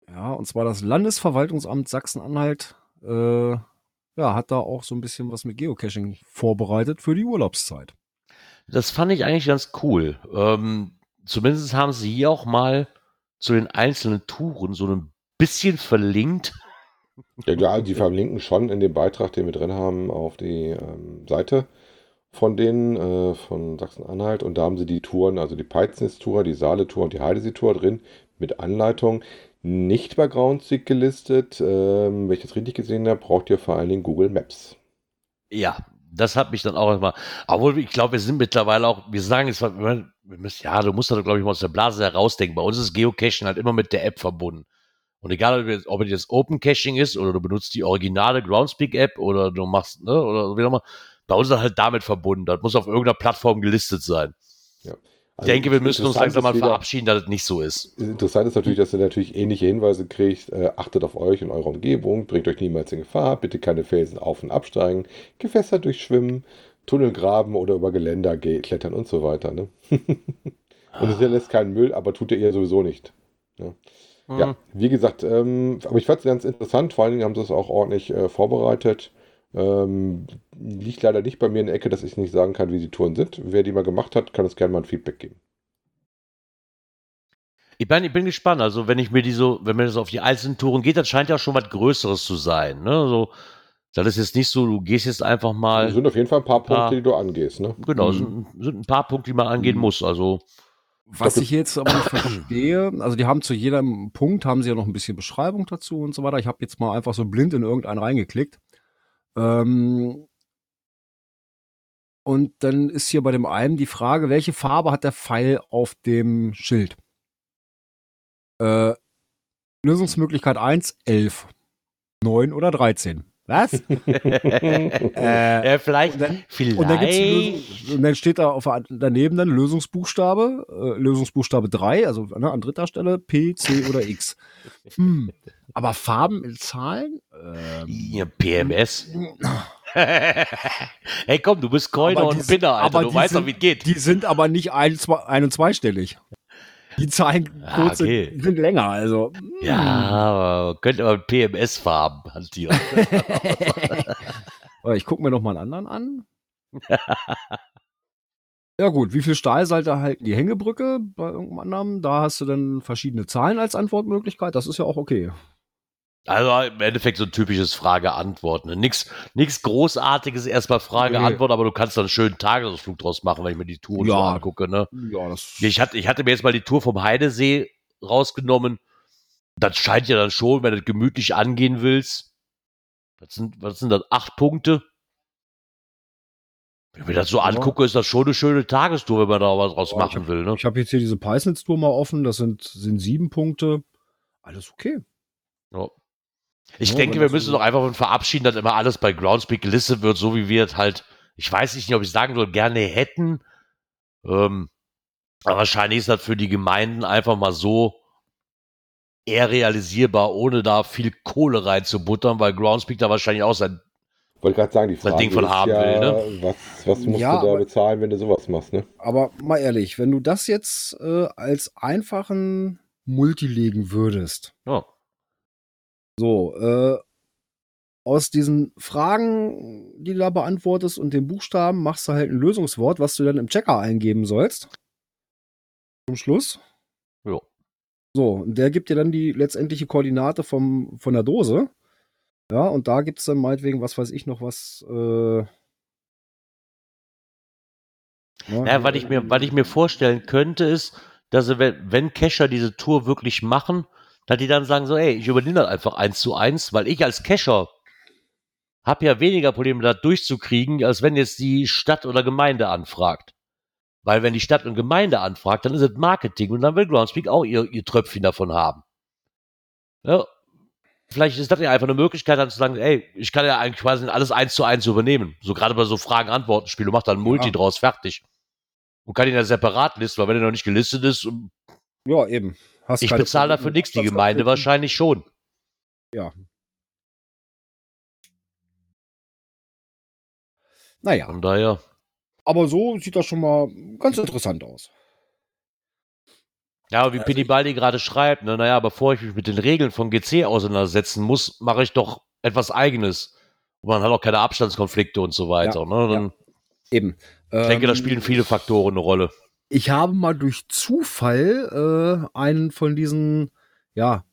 B: Ja, und zwar das Landesverwaltungsamt Sachsen-Anhalt äh, ja, hat da auch so ein bisschen was mit Geocaching vorbereitet für die Urlaubszeit.
A: Das fand ich eigentlich ganz cool. Ähm, zumindest haben sie hier auch mal zu den einzelnen Touren so ein bisschen verlinkt.
C: Ja, ja, die verlinken schon in dem Beitrag, den wir drin haben, auf die ähm, Seite von denen, äh, von Sachsen-Anhalt. Und da haben sie die Touren, also die Peitsnitz-Tour, die Saale-Tour und die Heidesee-Tour drin mit Anleitung. Nicht bei Groundspeak gelistet. Ähm, wenn ich das richtig gesehen habe, braucht ihr vor allen Dingen Google Maps.
A: Ja, das hat mich dann auch immer. Obwohl, ich glaube, wir sind mittlerweile auch, wir sagen jetzt, wir müssen, ja, du musst da, glaube ich, mal aus der Blase herausdenken. Bei uns ist Geocaching halt immer mit der App verbunden. Und egal, ob es jetzt Open Caching ist oder du benutzt die originale Groundspeak-App oder du machst, ne, oder wie auch immer, bei uns ist das halt damit verbunden. Das muss auf irgendeiner Plattform gelistet sein. Ich
C: Also
A: denke, wir müssen uns langsam mal
C: wieder-
A: verabschieden, dass es nicht so ist.
C: Interessant ist natürlich, dass ihr natürlich ähnliche Hinweise kriegt. Äh, achtet auf euch und eure Umgebung, bringt euch niemals in Gefahr, bitte keine Felsen auf- und absteigen, Gewässer durchschwimmen, Tunnel graben oder über Geländer ge- klettern und so weiter. Ne? und es hinterlässt keinen Müll, aber tut ihr eher sowieso nicht. Ja,
A: Hm.
C: wie gesagt, ähm, aber ich fand es ganz interessant, vor allen Dingen haben sie es auch ordentlich äh, vorbereitet. Ähm, liegt leider nicht bei mir in der Ecke, dass ich nicht sagen kann, wie die Touren sind. Wer die mal gemacht hat, kann uns gerne mal ein Feedback geben.
A: Ich bin, ich bin gespannt. Also, wenn ich mir die so, wenn mir das auf die einzelnen Touren geht, das scheint ja schon was Größeres zu sein. Ne? So, das ist jetzt nicht so, du gehst jetzt einfach
C: Es
A: mal.
C: sind auf jeden Fall ein paar
A: paar-
C: Punkte, die du angehst. Ne?
A: Genau,
B: Mhm.
A: sind, sind ein paar Punkte, die man angehen
B: Mhm.
A: muss. Also,
B: Was ich jetzt aber nicht verstehe, also die haben zu jedem Punkt haben sie ja noch ein bisschen Beschreibung dazu und so weiter. Ich habe jetzt mal einfach so blind in irgendeinen reingeklickt. Ähm, und dann ist hier bei dem einen die Frage, welche Farbe hat der Pfeil auf dem Schild? Äh, Lösungsmöglichkeit 1, 11, 9 oder 13. Was? äh,
A: ja, vielleicht,
B: und dann-
A: vielleicht.
B: und dann, Lösung, und dann steht da auf, daneben dann Lösungsbuchstabe, äh, Lösungsbuchstabe 3, also ne, an dritter Stelle P, C oder X. Hm. Aber Farben in Zahlen? Ähm,
A: ja, PMS. hey, komm, du bist Coiner und Pinner, Alter.
B: aber
A: Du weißt doch,
B: sind-
A: wie es geht.
B: die sind aber nicht ein, zwei, ein- und zweistellig. Die Zahlen
A: Ah,
B: kurz sind-
A: okay.
B: sind länger, also. hm.
A: Ja, aber könnte aber PMS-Farben hantieren.
B: Ich gucke mir noch mal einen anderen an. ja gut, wie viel Stahlseite halten die Hängebrücke bei irgendeinem anderen? Da hast du dann verschiedene Zahlen als Antwortmöglichkeit. Das ist ja auch okay.
A: Also im Endeffekt so ein typisches Frage-Antwort. Ne? Nix, nix Großartiges, erstmal Frage-Antwort, aber du kannst dann einen schönen Tagesausflug draus machen, wenn ich mir die Tour so
B: Ja.
A: angucke. Ne?
B: Ja, das.
A: Ich, hatte, ich hatte mir jetzt mal die Tour vom Heidesee rausgenommen. Das scheint ja dann schon, wenn du gemütlich angehen willst. Das sind, was sind das? Acht Punkte? Wenn ich mir das so angucke, ist das schon eine schöne Tagestour, wenn man da was draus
B: Ja,
A: machen will. Ne?
B: Ich habe jetzt hier diese Peisnitz-Tour mal offen. Das sind, sind sieben Punkte. Alles okay.
A: Ja. Ich
B: Ja,
A: denke,
B: wenn
A: wir
B: das
A: müssen doch einfach verabschieden, dass immer alles bei Groundspeak gelistet wird, so wie wir es halt, ich weiß nicht, ob ich sagen soll, gerne hätten. Ähm, aber wahrscheinlich ist das für die Gemeinden einfach mal so eher realisierbar, ohne da viel Kohle reinzubuttern, weil Groundspeak da wahrscheinlich auch sein.
C: Wollte gerade sagen, die
A: Das
C: Frage
A: Ding von
C: ist
A: haben
C: ja,
A: will, ne?
C: was, was musst
B: Ja,
C: du da
B: aber-
C: bezahlen, wenn du sowas machst, ne?
B: Aber mal ehrlich, wenn du das jetzt äh, als einfachen Multi legen würdest,
A: Ja.
B: So, äh, aus diesen Fragen, die du da beantwortest und den Buchstaben, machst du halt ein Lösungswort, was du dann im Checker eingeben sollst. Zum Schluss.
A: Ja.
B: So, und der gibt dir dann die letztendliche Koordinate vom, von der Dose. Ja, und da gibt es dann meinetwegen, was weiß ich noch, was. Äh,
A: Ja, was ich mir, was ich mir vorstellen könnte, ist, dass sie, wenn, wenn Cacher diese Tour wirklich machen, dass die dann sagen so, ey, ich übernehme das einfach eins zu eins, weil ich als Cacher habe ja weniger Probleme, das durchzukriegen, als wenn jetzt die Stadt oder Gemeinde anfragt. Weil wenn die Stadt und Gemeinde anfragt, dann ist es Marketing und dann will Groundspeak auch ihr, ihr Tröpfchen davon haben. Ja, vielleicht ist das ja einfach eine Möglichkeit, dann zu sagen, ey, ich kann ja eigentlich quasi alles eins zu eins übernehmen. So gerade bei so Fragen-Antworten-Spiel, du machst dann Multi
B: Ja.
A: draus, fertig. Und kann ihn ja separat listen, weil wenn er noch nicht gelistet ist,
B: ja, eben. Hast
A: ich bezahle dafür nichts, die Gemeinde wahrscheinlich schon.
B: Naja,
A: Von daher,
B: aber so sieht das schon mal ganz interessant aus.
A: ja, wie Penny Baldi gerade schreibt, ne, naja, bevor ich mich mit den Regeln von GC auseinandersetzen muss, mache ich doch etwas Eigenes. Und man hat auch keine Abstandskonflikte und so weiter.
B: Ja,
A: ne? Dann,
B: Eben.
A: Ich denke, da
B: Ähm,
A: spielen viele Faktoren eine Rolle.
B: Ich habe mal durch Zufall äh, einen von diesen, ja,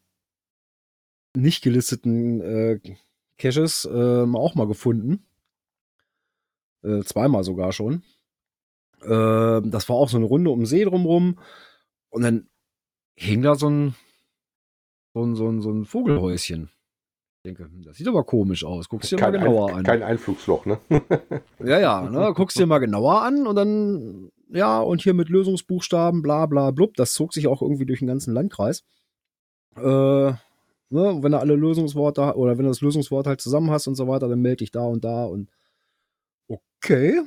B: nicht gelisteten äh, Caches äh, auch mal gefunden. Äh, zweimal sogar schon. Äh, das war auch so eine Runde um den See drumrum. Und dann hing da so ein, so ein, so ein, so ein Vogelhäuschen. Ich denke, hm, das sieht aber komisch aus. Guck's dir mal
C: Kein,
B: genauer
C: ein,
B: an.
C: kein Einflugsloch, ne?
B: Ja, ja, ne, guckst dir mal genauer an und dann, ja, und hier mit Lösungsbuchstaben, bla bla blub, das zog sich auch irgendwie durch den ganzen Landkreis. Äh, ne, wenn du alle Lösungsworte oder wenn du das Lösungswort halt zusammen hast und so weiter, dann melde dich da und da und okay.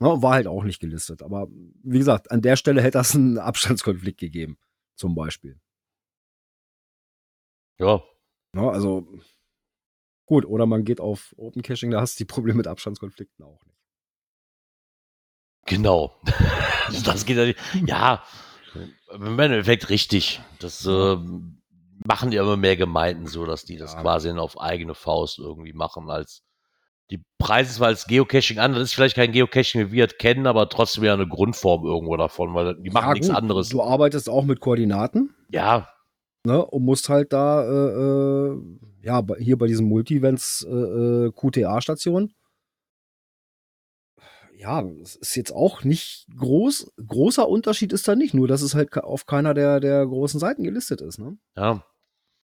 B: Ne, war halt auch nicht gelistet. Aber wie gesagt, an der Stelle hätte das einen Abstandskonflikt gegeben, zum Beispiel.
A: Ja,
B: Ne, also gut, oder man geht auf Open Caching, da hast du die Probleme mit Abstandskonflikten auch nicht.
A: Genau. das geht ja nicht. Ja, im Endeffekt richtig. Das äh, machen ja immer mehr Gemeinden so, dass die das
B: Ja.
A: quasi auf eigene Faust irgendwie machen. Als die Preise zwar als Geocaching an, das ist vielleicht kein Geocaching, wie wir es kennen, aber trotzdem ja eine Grundform irgendwo davon, weil die machen
B: Ja,
A: nichts anderes.
B: Du arbeitest auch mit Koordinaten.
A: Ja,
B: ne, und musst halt da, äh, äh, ja, hier bei diesen Multivents äh, äh, QTA-Station. Ja, es ist jetzt auch nicht groß. Großer Unterschied ist da nicht, nur dass es halt auf keiner der, der großen Seiten gelistet ist. Ne?
A: ja.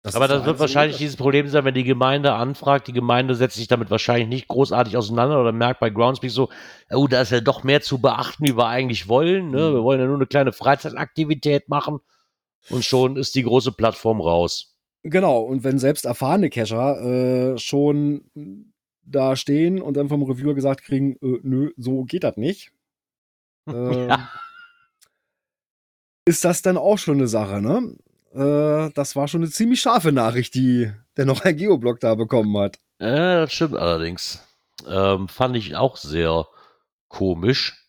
B: Das
A: Aber das wird wahrscheinlich dieses Problem sein, wenn die Gemeinde anfragt. Die Gemeinde setzt sich damit wahrscheinlich nicht großartig auseinander oder merkt bei Groundspeak so, oh, da ist ja doch mehr zu beachten, wie wir eigentlich wollen. Ne?
B: Mhm.
A: Wir wollen ja nur eine kleine Freizeitaktivität machen und schon ist die große Plattform raus.
B: Genau, und wenn selbst erfahrene Cacher äh, schon da stehen und dann vom Reviewer gesagt kriegen, äh, nö, so geht das nicht. ähm,
A: Ja.
B: Ist das dann auch schon eine Sache, ne? Äh, das war schon eine ziemlich scharfe Nachricht, die der noch ein Geoblock da bekommen hat.
A: Ja, das stimmt allerdings. Ähm, fand ich auch sehr komisch.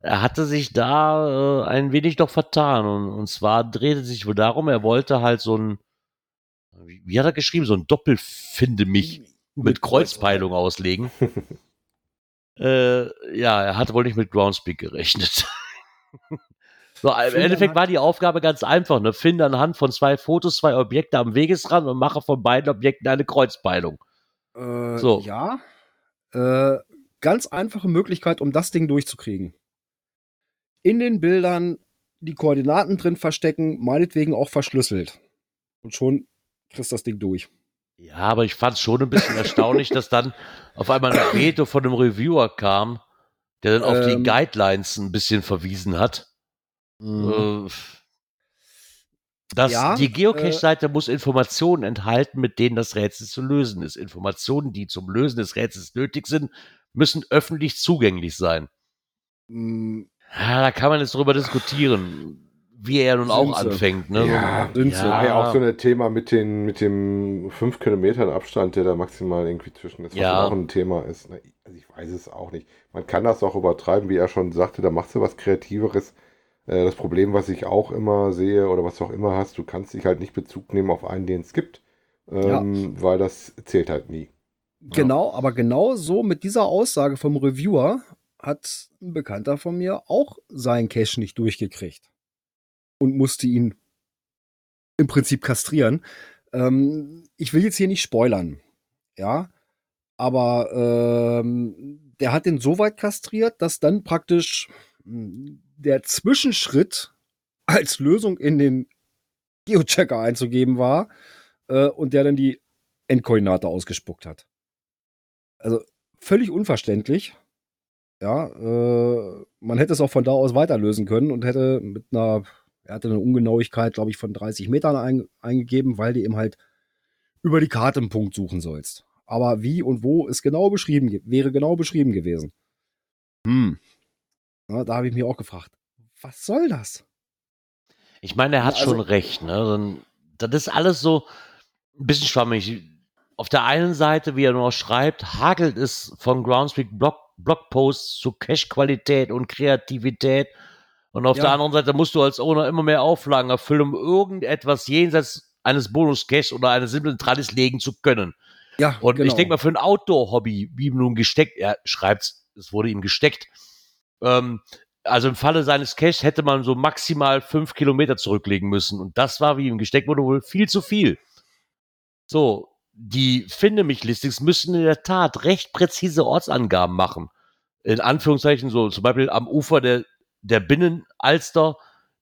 A: Er hatte sich da äh, ein wenig doch vertan. Und, und zwar drehte sich wohl darum, er wollte halt so ein, wie, wie hat er geschrieben, so ein Doppelfinde mich mit Kreuzpeilung auslegen. äh, ja, er hat wohl nicht mit Groundspeak gerechnet. so, im
B: Finde
A: Endeffekt war die Aufgabe ganz einfach. Ne? Finde anhand von zwei Fotos zwei Objekte am Wegesrand und mache von beiden Objekten eine Kreuzpeilung.
B: Äh,
A: So.
B: Ja. Äh, ganz einfache Möglichkeit, um das Ding durchzukriegen. In den Bildern die Koordinaten drin verstecken, meinetwegen auch verschlüsselt. Und schon kriegst das Ding durch.
A: Ja, aber ich fand es schon ein bisschen erstaunlich, dass dann auf einmal ein Veto von einem Reviewer kam, der dann auf die
B: Ähm.
A: Guidelines ein bisschen verwiesen hat. Äh, dass
B: Ja,
A: die Geocache-Seite muss Informationen enthalten, mit denen das Rätsel zu lösen ist. Informationen, die zum Lösen des Rätsels nötig sind, müssen öffentlich zugänglich sein.
B: Mm,
A: Ja, da kann man jetzt drüber diskutieren, wie er nun auch anfängt. Ne?
C: Ja,
B: sie.
C: war ja auch so ein Thema mit, den, mit dem 5 Kilometern Abstand, der da maximal irgendwie zwischen ist, was
A: Ja.
C: auch ein Thema ist. Ne? Also ich weiß es auch nicht. Man kann das auch übertreiben, wie er schon sagte, da machst du was Kreativeres. Äh, Das Problem, was ich auch immer sehe oder was du auch immer hast, du kannst dich halt nicht Bezug nehmen auf einen, den es gibt, ähm, weil das zählt halt nie.
B: Genau, aber genau so mit dieser Aussage vom Reviewer hat ein Bekannter von mir auch seinen Cache nicht durchgekriegt und musste ihn im Prinzip kastrieren. Ähm, ich will jetzt hier nicht spoilern, ja, aber ähm, der hat den so weit kastriert, dass dann praktisch hm, der Zwischenschritt als Lösung in den Geochecker einzugeben war äh, und der dann die Endkoordinate ausgespuckt hat. Also völlig unverständlich. Ja, äh, man hätte es auch von da aus weiterlösen können und hätte mit einer, er hatte eine Ungenauigkeit, glaube ich, von 30 Metern ein, eingegeben, weil du eben halt über die Karte einen Punkt suchen sollst. Aber wie und wo ist genau beschrieben, wäre genau beschrieben gewesen. Hm. Ja, da habe ich mich auch gefragt, was soll das?
A: Ich meine, er hat
B: Also-
A: schon recht. Ne? Das ist alles so ein bisschen schwammig. Auf der einen Seite, wie er noch schreibt, hagelt es von Groundspeak Blog, Blogposts zu Cache-Qualität und Kreativität. Und auf
B: Ja.
A: der anderen Seite musst du als Owner immer mehr Auflagen erfüllen, um irgendetwas jenseits eines Bonus-Caches oder eines simplen Tradis legen zu können.
B: Ja,
A: Und
B: genau.
A: ich denke mal, für ein Outdoor-Hobby, wie ihm nun gesteckt, er schreibt, es wurde ihm gesteckt. Ähm, also im Falle seines Caches hätte man so maximal fünf Kilometer zurücklegen müssen. Und das war, wie ihm gesteckt wurde, wohl viel zu viel. So, die Finde mich Listings müssen in der Tat recht präzise Ortsangaben machen. In Anführungszeichen, so zum Beispiel am Ufer der, der Binnenalster,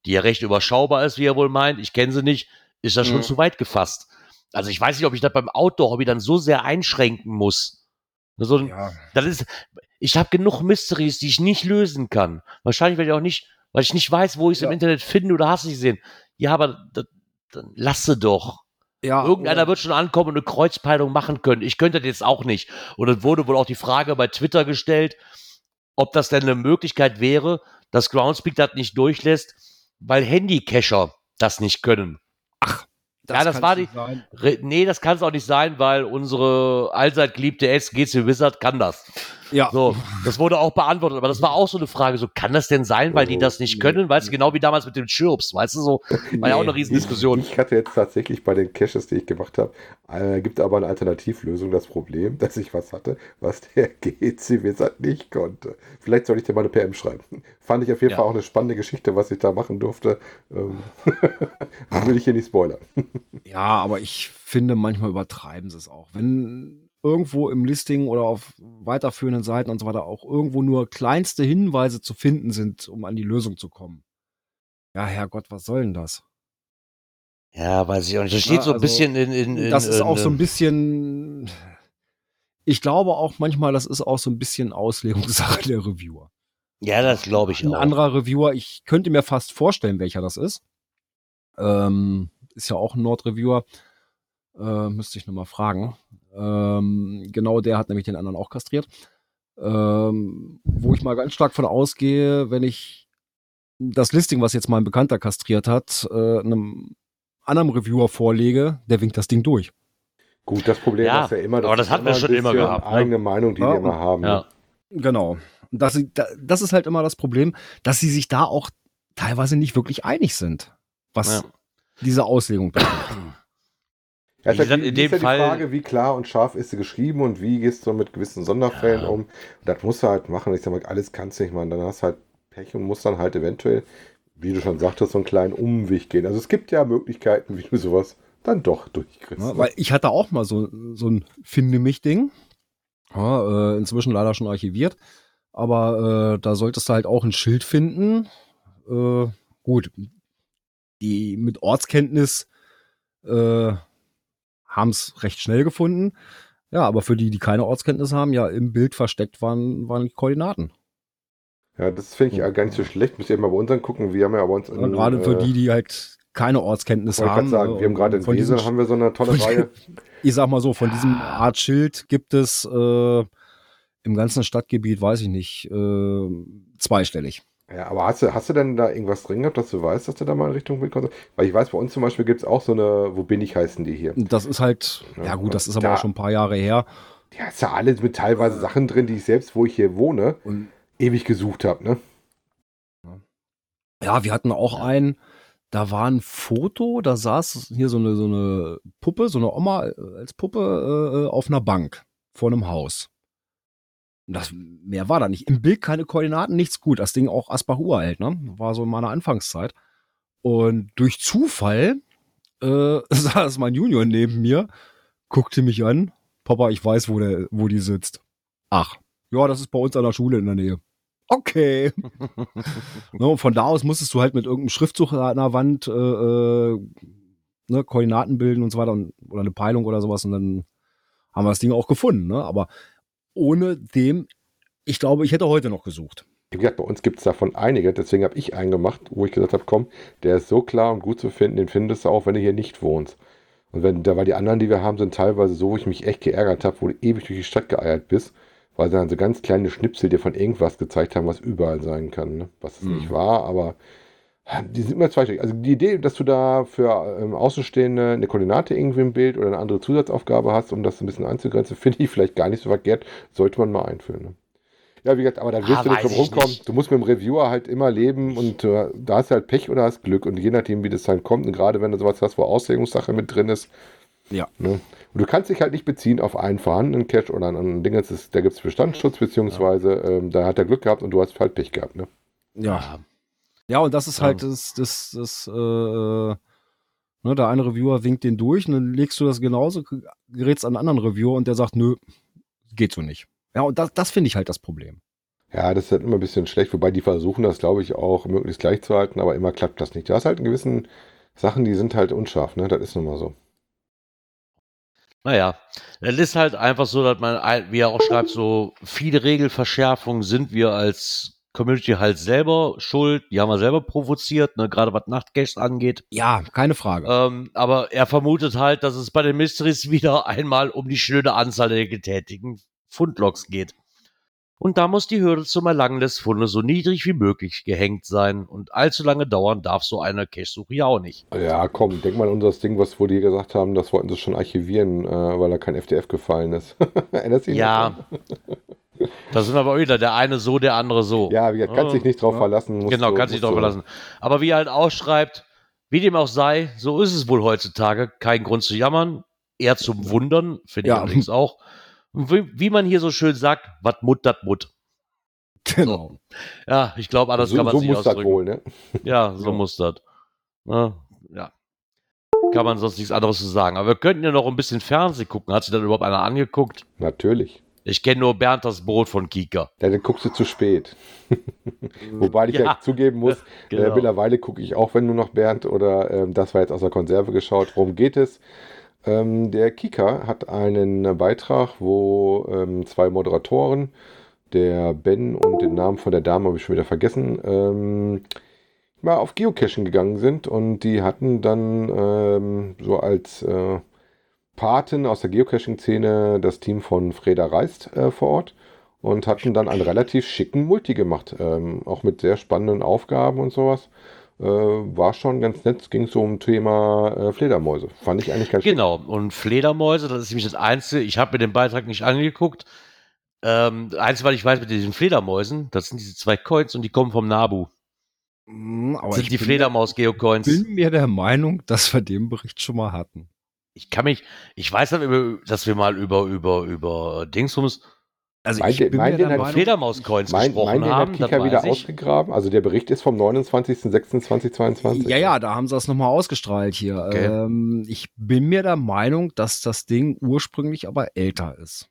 A: die ja recht überschaubar ist, wie er wohl meint, ich kenne sie nicht, ist das schon
B: Mhm.
A: zu weit gefasst. Also ich weiß nicht, ob ich das beim Outdoor-Hobby dann so sehr einschränken muss. So, ein-
B: ja,
A: das ist, ich habe genug Mysteries, die ich nicht lösen kann. Wahrscheinlich, weil ich auch nicht, weil ich nicht weiß, wo ich es
B: Ja.
A: im Internet finde oder hast du gesehen. Ja, aber das, dann lasse doch.
B: ja,
A: Irgendeiner
B: oder-
A: wird schon ankommen und eine Kreuzpeilung machen können. Ich könnte das jetzt auch nicht. Und es wurde wohl auch die Frage bei Twitter gestellt, ob das denn eine Möglichkeit wäre, dass Groundspeak das nicht durchlässt, weil Handycacher das nicht können. ja, das
B: kann's
A: war
B: nicht
A: die-
B: sein.
A: Nee, das kann es auch nicht sein, weil unsere allseit geliebte SGC Wizard kann das.
B: Ja,
A: So, das wurde auch beantwortet, aber das war auch so eine Frage, so kann das denn sein, weil die das nicht können, weißt du, genau wie damals mit den Chirps, weißt du, so, war ja auch eine Riesendiskussion.
C: Ich, ich hatte jetzt tatsächlich bei den Caches, die ich gemacht habe, äh, gibt aber eine Alternativlösung. Das Problem, dass ich was hatte, was der GC Wizard nicht konnte. Vielleicht soll ich dir mal eine PM schreiben. Fand ich auf jeden
A: Ja.
C: Fall auch eine spannende Geschichte, was ich da machen durfte. Ähm, will ich hier nicht spoilern.
B: Ja, aber ich finde, manchmal übertreiben sie es auch. Wenn irgendwo im Listing oder auf weiterführenden Seiten und so weiter auch irgendwo nur kleinste Hinweise zu finden sind, um an die Lösung zu kommen. Ja, Herrgott, was soll denn das?
A: Ja, weiß ich auch nicht. Das steht
B: Ja,
A: so ein
B: also,
A: bisschen in, in, in
B: das ist auch
A: in,
B: so ein bisschen. Ich glaube auch manchmal, das ist auch so ein bisschen Auslegungssache der Reviewer.
A: Ja, das glaube ich
B: Ein
A: auch.
B: anderer Reviewer, ich könnte mir fast vorstellen, welcher das ist. Ähm, ist ja auch ein Nord-Reviewer. Äh, müsste ich nochmal fragen. Ähm, genau der hat nämlich den anderen auch kastriert. Ähm, wo ich mal ganz stark von ausgehe, wenn ich das Listing, was jetzt mein Bekannter kastriert hat, äh, einem anderen Reviewer vorlege, der winkt das Ding durch.
C: Gut, das Problem
A: Ja,
C: ist ja immer,
A: aber das wir
C: ein
A: schon immer gehabt, ne?
C: Eigene Meinung, die
B: Ja,
C: die immer haben.
A: ja.
B: Genau. Das, das ist halt immer das Problem, dass sie sich da auch teilweise nicht wirklich einig sind, was
A: Ja.
B: diese Auslegung betrifft.
C: Ja, ist die,
A: in
C: die, ist
A: dem
C: ja die
A: Fall-
C: Frage, wie klar und scharf ist sie geschrieben und wie gehst du mit gewissen Sonderfällen
A: Ja.
C: um. Das musst du halt machen. Ich sag mal, alles kannst du nicht machen. Dann hast du halt Pech und musst dann halt eventuell, wie du schon sagtest, so einen kleinen Umweg gehen. Also es gibt ja Möglichkeiten, wie du sowas dann doch durchkriegst.
B: Ja,
C: ne?
B: weil ich hatte auch mal so, so ein Finde mich-Ding. Ja, äh, inzwischen leider schon archiviert. Aber äh, da solltest du halt auch ein Schild finden. Äh, gut. Die mit Ortskenntnis äh, haben es recht schnell gefunden. Ja, aber für die, die keine Ortskenntnis haben, ja, im Bild versteckt waren, waren die Koordinaten.
C: Ja, das finde ich ja gar nicht so schlecht. Müsst ihr mal bei uns angucken. Wir haben ja bei uns.
B: Ja, gerade für
C: äh,
B: die, die halt keine Ortskenntnis
C: wollte ich
B: haben.
C: gerade sagen, wir haben gerade in
B: von
C: Wesel haben wir so eine tolle Reihe.
B: ich sag mal so, von diesem Art Schild gibt es äh, im ganzen Stadtgebiet, weiß ich nicht, äh, zweistellig.
C: Ja, aber hast du, hast du denn da irgendwas drin gehabt, dass du weißt, dass du da mal in Richtung kommst? Weil ich weiß, bei uns zum Beispiel gibt es auch so eine, wo bin ich heißen die hier.
B: Das ist halt,
C: Ja,
B: ja gut, das ist
C: da-
B: aber auch schon ein paar Jahre her.
C: Die hast ja alle mit teilweise Sachen drin, die ich selbst, wo ich hier wohne,
B: Und
C: ewig gesucht habe, ne?
B: ja, wir hatten auch einen, da war ein Foto, da saß hier so eine, so eine Puppe, so eine Oma äh, als Puppe äh, auf einer Bank. vor einem Haus. Und das, mehr war da nicht. Im Bild keine Koordinaten, nichts gut. Das Ding auch Asbach uralt, ne? War so in meiner Anfangszeit. Und durch Zufall äh, saß mein Junior neben mir, guckte mich an. Papa, ich weiß, wo, der, wo die sitzt. Ach, ja, das ist bei uns an der Schule in der Nähe. Okay. no, von da aus musstest du halt mit irgendeinem Schriftzug an der Wand äh, äh, ne, Koordinaten bilden und so weiter und, oder eine Peilung oder sowas und dann haben wir das Ding auch gefunden. Ne? Aber ohne dem, ich glaube, ich hätte heute noch gesucht.
C: Wie gesagt, bei uns gibt es davon einige, deswegen habe ich einen gemacht, wo ich gesagt habe, komm, der ist so klar und gut zu finden, den findest du auch, wenn du hier nicht wohnst. Und wenn, da war die anderen, die wir haben, sind teilweise so, wo ich mich echt geärgert habe, wo du ewig durch die Stadt geeiert bist, weil sie dann so ganz kleine Schnipsel dir von irgendwas gezeigt haben, was überall sein kann. Ne? Was es
B: Mhm.
C: nicht war, aber die sind immer zweiteilig. Also die Idee, dass du da für ähm, Außenstehende eine Koordinate irgendwie im Bild oder eine andere Zusatzaufgabe hast, um das ein bisschen einzugrenzen, finde ich vielleicht gar nicht so verkehrt. Sollte man mal einführen. Ne? Ja, wie gesagt, aber da wirst
A: Ah,
C: du nicht drum rumkommen.
A: nicht.
C: Du musst mit dem Reviewer halt immer leben und äh, da hast du halt Pech oder hast Glück. Und je nachdem, wie das dann kommt, und gerade wenn du sowas hast, wo Auslegungssache mit drin ist,
B: Ja.
C: Ne? Und du kannst dich halt nicht beziehen auf einen vorhandenen Cache oder einen anderen Ding. Da gibt es Bestandsschutz, beziehungsweise ähm, da hat er Glück gehabt und du hast halt Pech gehabt. Ne?
B: Ja. Ja, und das ist halt das, das, das, äh, äh, ne, der eine Reviewer winkt den durch und dann legst du das genauso, gerätst an einen anderen Reviewer und der sagt, nö, geht so nicht. Ja, und das, das finde ich halt das Problem.
C: Ja, das ist halt immer ein bisschen schlecht, wobei die versuchen das, glaube ich, auch möglichst gleich zu halten, aber immer klappt das nicht. Du hast halt in gewissen Sachen, die sind halt unscharf, ne? Das ist nun mal so.
A: Naja, es ist halt einfach so, dass man, wie er auch schreibt, so viele Regelverschärfungen sind wir als Community halt selber schuld. Die haben wir selber provoziert, ne, gerade was Nachtcaches angeht.
B: Ja, keine Frage.
A: Ähm, aber er vermutet halt, dass es bei den Mysteries wieder einmal um die schöne Anzahl der getätigten Fundlogs geht. Und da muss die Hürde zum Erlangen des Fundes so niedrig wie möglich gehängt sein. Und allzu lange dauern darf so eine Cache-Suche ja auch nicht.
C: Ja, komm, denk mal an unser Ding, was wo die gesagt haben, das wollten sie schon archivieren, äh, weil da kein FDF gefallen ist. Erinnerst du dich
A: Ja. Da sind aber wieder der eine so, der andere so.
C: Ja, wie gesagt, kannst dich nicht drauf
B: Ja.
C: verlassen.
A: genau,
C: du-
A: kannst dich drauf
C: du-
A: verlassen. Aber wie er halt auch schreibt, wie dem auch sei, so ist es wohl heutzutage. Kein Grund zu jammern, eher zum Wundern, finde ich
B: Ja.
A: allerdings auch. Und wie, wie man hier so schön sagt, wat mut, dat mut.
B: genau.
A: Ja, ich glaube, anders
C: So,
A: kann man
C: so
A: es nicht
C: muss
A: ausdrücken.
C: wohl, ne?
A: Ja, so
B: Ja.
A: muss das. Ne? Ja. Kann man sonst nichts anderes zu sagen. Aber wir könnten ja noch ein bisschen Fernsehen gucken. Hat sich dann überhaupt einer angeguckt?
C: Natürlich.
A: Ich kenne nur Bernd das Brot von Kika.
C: Ja, dann guckst du zu spät. Wobei ich ja,
A: Ja.
C: zugeben muss, äh,
A: Genau.
C: mittlerweile gucke ich auch, wenn nur noch Bernd oder ähm, das war jetzt aus der Konserve geschaut. Worum geht es? Ähm, der Kika hat einen äh, Beitrag, wo ähm, zwei Moderatoren, der Ben und den Namen von der Dame habe ich schon wieder vergessen, ähm, mal auf Geocaching gegangen sind und die hatten dann ähm, so als äh, Paten aus der Geocaching-Szene das Team von Freda Reist äh, vor Ort und hatten dann einen relativ schicken Multi gemacht, ähm, auch mit sehr spannenden Aufgaben und sowas. Äh, war schon ganz nett, es ging so um Thema äh, Fledermäuse. Fand ich eigentlich ganz schick.
A: Genau, und Fledermäuse, das ist nämlich das Einzige, ich habe mir den Beitrag nicht angeguckt. Ähm, eins, weil ich weiß, mit diesen Fledermäusen, das sind diese zwei Coins und die kommen vom Nabu. Das
B: Aber
A: sind
B: ich
A: die Fledermaus-Geocoins.
B: bin mir der Meinung, dass wir den Bericht schon mal hatten.
A: Ich kann mich, ich weiß, dass wir, dass wir mal über, über, über Dingsums,
B: Also
C: Meint
B: ich bin
C: meint
B: mir Meinung,
A: Fledermaus-Coins
C: Mein,
A: gesprochen
C: mein den
A: haben,
C: Kika wieder
A: ich.
C: ausgegraben. Also der Bericht ist vom 29.06.2022.
B: Ja, ja, da haben sie das nochmal ausgestrahlt hier.
A: Okay.
B: Ähm, ich bin mir der Meinung, dass das Ding ursprünglich aber älter ist.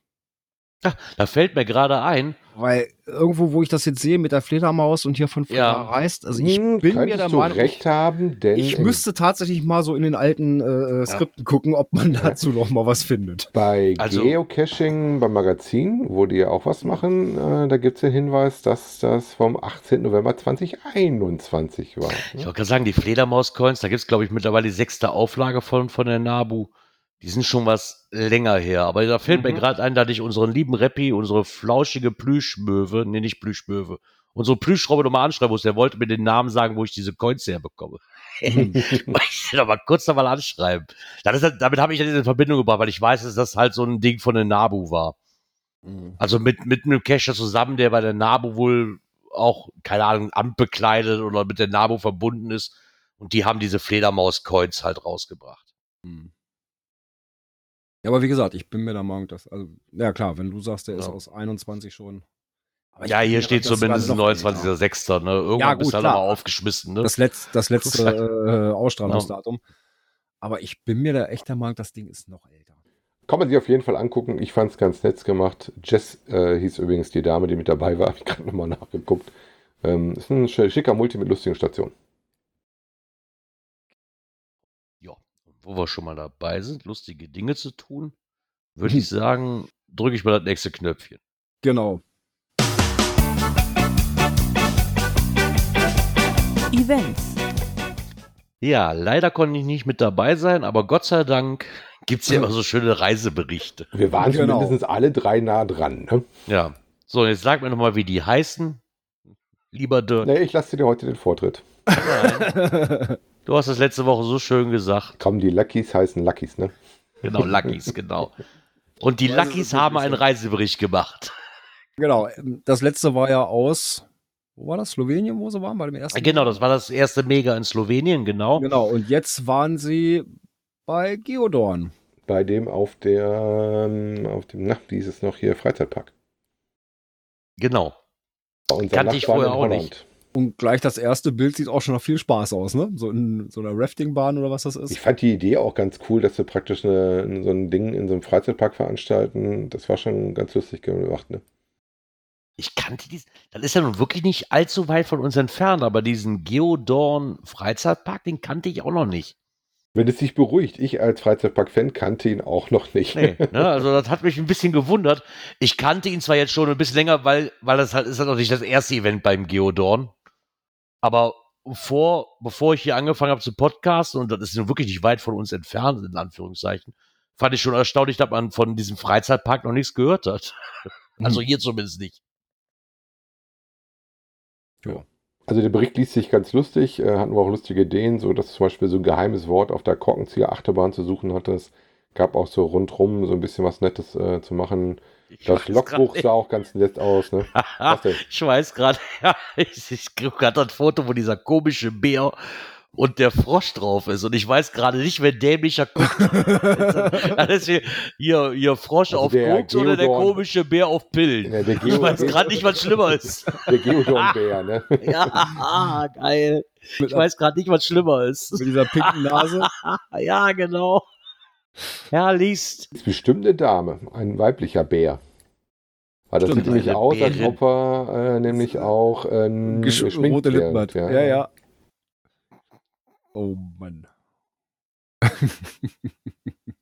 A: Da fällt mir gerade ein,
B: Weil irgendwo, wo ich das jetzt sehe mit der Fledermaus und hier von Fleder
A: Ja.
B: reist, also ich
C: Hm,
B: bin mir der
C: du
B: Meinung,
C: recht haben, denn
B: ich müsste tatsächlich mal so in den alten äh, Skripten gucken, ob man dazu noch mal was findet.
C: bei
A: Also-
C: Geocaching beim Magazin, wo die ja auch was machen, äh, da gibt es den Hinweis, dass das vom 18. November 2021 war.
A: ich wollte gerade sagen, die Fledermaus-Coins, da gibt es, glaube ich, mittlerweile die sechste Auflage von, von der Nabu. Die sind schon was länger her. Aber da fällt mir
C: Mhm.
A: gerade ein, dass ich unseren lieben Rappi, unsere flauschige Plüschmöwe, nee, nicht Plüschmöwe, unsere Plüschrobbe nochmal anschreiben muss. Der wollte mir den Namen sagen, wo ich diese Coins herbekomme. ich will aber kurz nochmal anschreiben. Das ist, damit habe ich das in Verbindung gebracht, weil ich weiß, dass das halt so ein Ding von der Nabu war. Also mit, mit einem Cacher zusammen, der bei der NABU wohl auch, keine Ahnung, Amt bekleidet oder mit der NABU verbunden ist. Und die haben diese Fledermaus-Coins halt rausgebracht.
B: Ja, aber wie gesagt, ich bin mir der Meinung, dass, also, ja klar, wenn du sagst, der ist
A: Ja.
B: aus 21 schon.
A: Ja, hier steht zumindest
B: noch-
A: 29.06. Ne? Irgendwann
B: Ja,
A: bist
B: gut,
A: du halt aber aufgeschmissen. Ne?
B: Das, letz, das letzte äh, Ausstrahlungsdatum. Aber ich bin mir da echt der Meinung, das Ding ist noch älter.
C: Kann man sich auf jeden Fall angucken. Ich fand es ganz nett gemacht. Jess äh, hieß übrigens die Dame, die mit dabei war. Habe ich gerade nochmal nachgeguckt. Ähm, ist ein sch- schicker Multi mit lustigen Stationen.
A: Wo wir schon mal dabei sind, lustige Dinge zu tun, würde ich sagen, drücke ich mal das nächste Knöpfchen.
B: Genau.
E: Events.
A: Ja, leider konnte ich nicht mit dabei sein, aber Gott sei Dank gibt es ja immer so schöne Reiseberichte.
C: Wir waren
B: Genau.
C: zumindest alle drei nah dran. Ne?
A: Ja. So, jetzt sag mir nochmal, wie die heißen. Lieber Dirk.
C: Nee, ich lasse dir heute den Vortritt.
A: Nein, du hast das letzte Woche so schön gesagt.
C: Komm, die Luckies heißen Luckies, ne?
A: Genau, Luckys, genau. Und die Luckys haben einen. Reisebericht gemacht.
B: genau. ähm, Das letzte war ja aus, wo war das? Slowenien, wo sie waren bei dem ersten?
A: Genau, das war das erste Mega in Slowenien, genau.
B: Genau. Und jetzt waren sie bei Geodorn.
C: Bei dem auf der, ähm, auf dem, na, wie ist es noch hier, Freizeitpark.
A: Genau.
C: Unser
A: Kannte ich vorher
C: in
A: auch
C: Holland.
A: nicht.
B: Und gleich das erste Bild sieht auch schon nach viel Spaß aus, ne? So in so einer Raftingbahn oder was das ist.
C: Ich fand die Idee auch ganz cool, dass sie praktisch eine, so ein Ding in so einem Freizeitpark veranstalten. Das war schon ganz lustig gemacht, ne?
A: Ich kannte dies. Das ist ja nun wirklich nicht allzu weit von uns entfernt, aber diesen Geodorn Freizeitpark, den kannte ich auch noch nicht.
C: Wenn es dich beruhigt, ich als Freizeitpark-Fan kannte ihn auch noch nicht.
A: Nee, ne, also das hat mich ein bisschen gewundert. Ich kannte ihn zwar jetzt schon ein bisschen länger, weil, weil das halt ist halt noch nicht das erste Event beim Geodorn. Aber vor, bevor ich hier angefangen habe zu podcasten, und das ist nun wirklich nicht weit von uns entfernt, in Anführungszeichen, fand ich schon erstaunlich, dass man von diesem Freizeitpark noch nichts gehört hat. Also hier zumindest nicht.
C: Also der Bericht liest sich ganz lustig, äh, hatten wir auch lustige Ideen, so dass zum Beispiel so ein geheimes Wort auf der Korkenzieher-Achterbahn zu suchen hattest. Gab auch so rundrum so ein bisschen was Nettes äh, zu machen.
A: Ich
C: Das Logbuch sah auch ganz nett aus, ne?
A: Ich weiß gerade, ja, ich, ich krieg gerade das Foto, wo dieser komische Bär und der Frosch drauf ist. Und ich weiß gerade nicht, wer dämlicher guckt. ist hier, hier, hier Frosch
C: Also
A: auf Koks oder der komische Bär auf Pillen.
C: Ja,
A: Ich weiß gerade nicht, was schlimmer ist.
C: Der Geodon-Bär, ne?
A: Ja, geil. Ich weiß gerade nicht, was schlimmer ist.
B: mit dieser pinken Nase.
A: Ja, genau. Ja, liest.
C: ist bestimmt eine Dame, ein weiblicher Bär. Weil das
B: Stimmt,
C: sieht nämlich aus, als ob er äh, nämlich auch ähm,
B: rote. Lippen hat. Ja, ja. Oh Mann.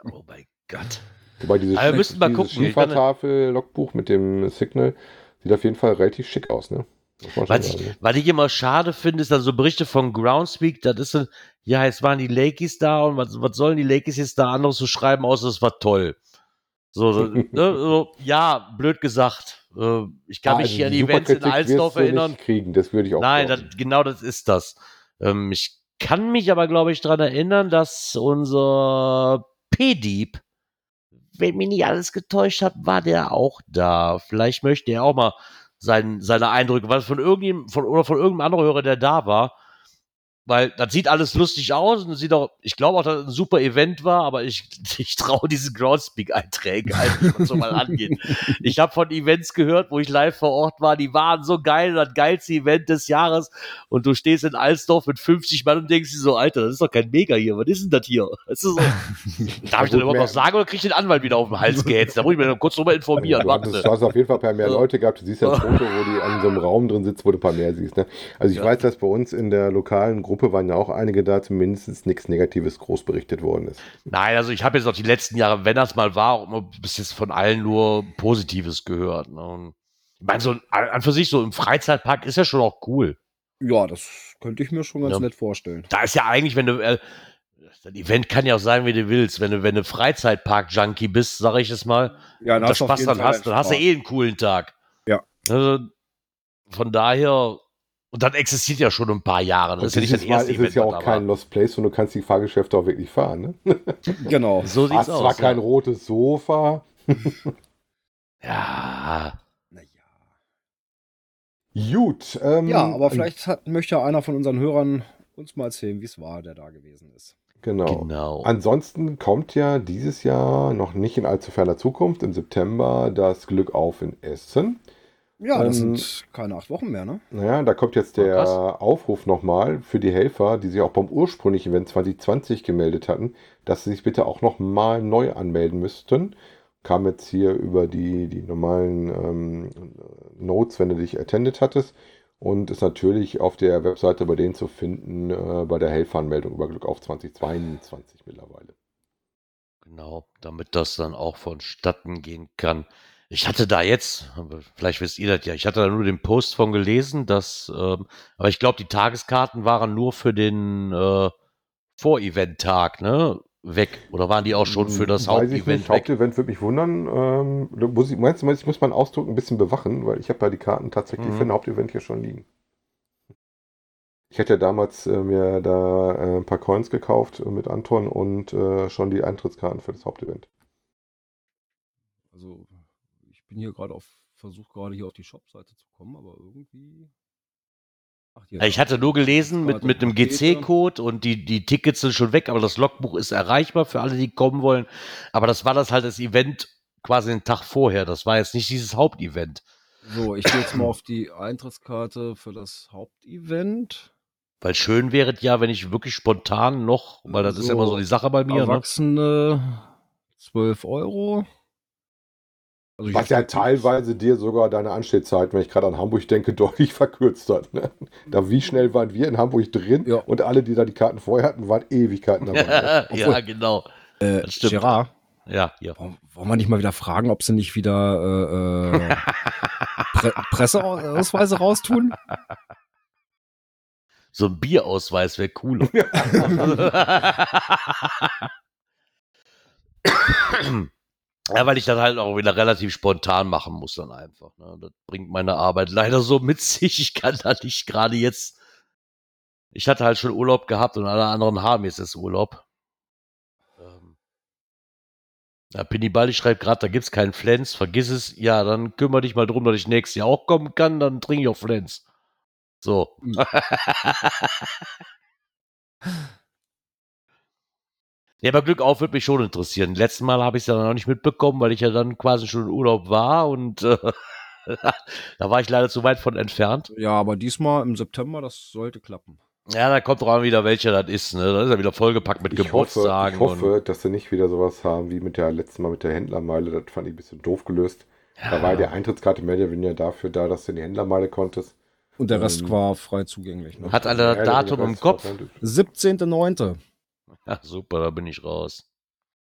A: Oh mein Gott.
C: Wobei diese,
A: Aber wir müssen mal
C: dieses
A: gucken. Ich meine-
C: Schiefertafel-Logbuch mit dem Signal sieht auf jeden Fall relativ schick aus, ne?
A: Was ich, was ich immer schade finde, ist dann so Berichte von Groundspeak, das ist so, ja, jetzt waren die Lakeys da und was, was sollen die Lakeys jetzt da anderes zu schreiben, außer es war toll. So, so, ne, so ja, blöd gesagt. Äh, Ich kann
C: Ah,
A: mich
C: also
A: hier an
C: die
A: Events in Alsdorf erinnern.
C: Kriegen, das würde ich auch
A: Nein, das, genau das ist das. Ähm, ich kann mich aber, glaube ich, daran erinnern, dass unser P-Dieb, wenn mich nicht alles getäuscht hat, war der auch da. Vielleicht möchte er auch mal sein, seine Eindrücke, was von irgendjemandem, von, oder von irgendeinem anderen Hörer, der da war. Weil das sieht alles lustig aus und sieht auch, ich glaube auch, dass es ein super Event war, aber ich, ich traue diesen Groundspeak-Einträgen halt, so mal angeht. Ich habe von Events gehört, wo ich live vor Ort war, die waren so geil, das geilste Event des Jahres. Und du stehst in Alsdorf mit 50 Mann und denkst dir so, Alter, das ist doch kein Mega hier, was ist denn das hier? Das ist so, darf ich das überhaupt noch sagen oder krieg ich den Anwalt wieder auf den Hals gehetzt? Da muss ich mir noch kurz drüber informieren.
C: du, hattest,
A: Warte.
C: du hast auf jeden Fall ein paar mehr. Leute gehabt. Du siehst ja ein Foto, wo die an so einem Raum drin sitzt, wo du ein paar mehr siehst. Ne? Also ich
A: Ja.
C: weiß, dass bei uns in der lokalen Gruppe waren ja auch einige da, zumindest nichts Negatives groß berichtet worden ist.
A: Nein, also ich habe jetzt auch die letzten Jahre, wenn das mal war, auch immer bis jetzt von allen nur Positives gehört. Ne? Und ich meine, so ein- an für sich so im Freizeitpark ist ja schon auch cool.
B: Ja, das könnte ich mir schon ganz
A: Ja.
B: nett vorstellen.
A: Da ist ja eigentlich, wenn du, äh, das Event kann ja auch sein, wie du willst. Wenn du, wenn du Freizeitpark-Junkie bist, sage ich es mal,
B: Ja,
A: und da
B: hast du auf
A: Spaß dann
B: Fall
A: hast, dann hast du eh einen coolen Tag.
B: Ja.
A: Also, von daher, und das existiert ja schon ein paar Jahre. Das
C: Und
A: ist ja nicht das
C: dieses Mal ist es ja auch kein
A: war.
C: Lost Place und du kannst die Fahrgeschäfte auch wirklich fahren. Ne?
B: Genau.
A: So
C: Hast
A: sieht's
C: zwar
A: aus.
C: kein
A: ja.
C: rotes Sofa.
A: ja.
B: Naja.
C: Gut. Ähm,
B: Ja, aber vielleicht hat, möchte ja einer von unseren Hörern uns mal erzählen, wie es war, der da gewesen ist.
C: Genau.
A: Genau.
C: Ansonsten kommt ja dieses Jahr noch nicht in allzu ferner Zukunft, im September, das Glück auf in Essen.
B: Ja, das
C: Ähm,
B: sind keine acht Wochen mehr, ne?
C: Naja, da kommt jetzt
A: Oh,
C: der
A: krass.
C: Aufruf nochmal für die Helfer, die sich auch beim ursprünglichen Event 2020 gemeldet hatten, dass sie sich bitte auch nochmal neu anmelden müssten. Kam jetzt hier über die, die normalen ähm, Notes, wenn du dich attended hattest. Und ist natürlich auf der Webseite bei denen zu finden, äh, bei der Helferanmeldung über Glück auf 2022 mittlerweile.
A: Genau, damit das dann auch vonstatten gehen kann. Ich hatte da jetzt, vielleicht wisst ihr das ja, ich hatte da nur den Post von gelesen, dass, ähm, aber ich glaube, die Tageskarten waren nur für den äh, Vorevent-Tag, ne? Weg. Oder waren die auch schon für das Hauptevent weg?
C: Hauptevent würde mich wundern. Ähm, muss ich, meinst du, ich muss meinen Ausdruck ein bisschen bewachen, weil ich habe ja die Karten tatsächlich
A: Mhm.
C: für ein Hauptevent hier schon liegen. Ich hätte ja damals äh, mir da äh, ein paar Coins gekauft äh, mit Anton und äh, schon die Eintrittskarten für das Hauptevent.
B: Also, bin hier gerade auf, versuche gerade hier auf die Shop-Seite zu kommen, aber irgendwie. Ach, hier.
A: Ich hatte nur gelesen mit, mit einem. GC-Code und die, die Tickets sind schon weg, aber das Logbuch ist erreichbar für alle, die kommen wollen. Aber das war das halt das Event quasi den Tag vorher. Das war jetzt nicht dieses Hauptevent.
B: So, ich gehe jetzt mal auf die Eintrittskarte für das Hauptevent.
A: Weil schön wäre es ja, wenn ich wirklich spontan noch, weil das ist ja
B: So,
A: immer so die Sache bei mir, ne?
B: Erwachsene 12 Euro. Also
C: Was ja
B: jetzt-
C: teilweise dir sogar deine Anstehzeit, wenn ich gerade an Hamburg denke, deutlich verkürzt hat. Ne? Da wie schnell waren wir in Hamburg drin
B: Ja.
C: und alle, die da die Karten vorher hatten, waren Ewigkeiten dabei. ne?
A: ja, genau.
B: Äh,
A: das stimmt.
B: Gerard,
A: Ja, ja.
B: wollen wollen wir nicht mal wieder fragen, ob sie nicht wieder äh, äh, Pre Presseausweise raustun?
A: So ein Bierausweis wäre cool. Ja, weil ich dann halt auch wieder relativ spontan machen muss dann einfach. Ne? Das bringt meine Arbeit leider so mit sich. Ich kann da nicht gerade jetzt. Ich hatte halt schon Urlaub gehabt und alle anderen haben jetzt das Urlaub. Ähm, ja, Pinny Baldi schreibt gerade, da gibt's keinen Flens, vergiss es. Ja, dann kümmere dich mal drum, dass ich nächstes Jahr auch kommen kann, dann trinke ich auch Flens. So. Ja, aber Glück auf würde mich schon interessieren. Letztes Mal habe ich es ja noch nicht mitbekommen, weil ich ja dann quasi schon in Urlaub war und äh, da war ich leider zu weit von entfernt.
B: Ja, aber diesmal im September, das sollte klappen.
A: Ja, da kommt drauf an, wieder welcher das ist. Ne? Da ist er wieder vollgepackt mit
C: Ich hoffe,
A: Geburtstagen.
C: ich hoffe, dass sie nicht wieder sowas haben wie mit der letzten Mal mit der Händlermeile. Das fand ich ein bisschen doof gelöst.
A: und,
C: Da war ja die Eintrittskarte mehr oder weniger dafür da, dass du in die Händlermeile konntest.
B: Und der Rest
C: Ähm,
B: war frei zugänglich. Ne?
A: Hat alle das
C: Ja,
A: Datum im Kopf?
C: war dann-
B: 17.9.
A: Ja, super, da bin ich raus.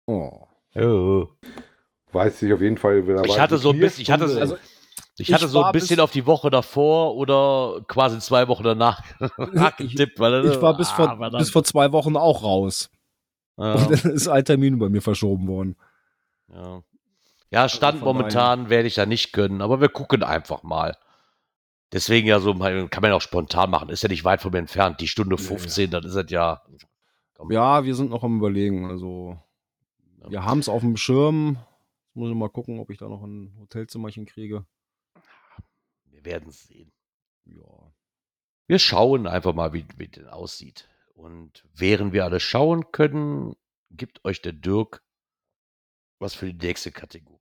B: Oh.
A: Oh.
C: Weiß ich auf jeden Fall. da
A: Ich
C: war
A: hatte so ein bisschen- ich hatte so-
B: Also,
A: Ich hatte
B: Ich
A: so ein bisschen
B: bis-
A: auf die Woche davor oder quasi zwei Wochen danach nachgetippt. Weil,
B: ich war bis vor,
A: Ah, verdammt.
B: bis vor zwei Wochen auch raus.
A: ja.
B: Und dann ist ein Termin bei mir verschoben worden.
A: Ja, ja Stand
B: Also
A: momentan werde ich da nicht können, aber wir gucken einfach mal. Deswegen ja so, kann man ja auch spontan machen. Ist ja nicht weit von mir entfernt. Die Stunde
B: Ja,
A: 15, dann ist das ja.
B: Ja, wir sind noch am überlegen. Also, wir haben es auf dem Schirm. Jetzt muss ich mal gucken, ob ich da noch ein Hotelzimmerchen kriege.
A: Wir werden es sehen.
B: Ja.
A: Wir schauen einfach mal, wie, wie das aussieht. Und während wir alles schauen können, gibt euch der Dirk was für die nächste Kategorie.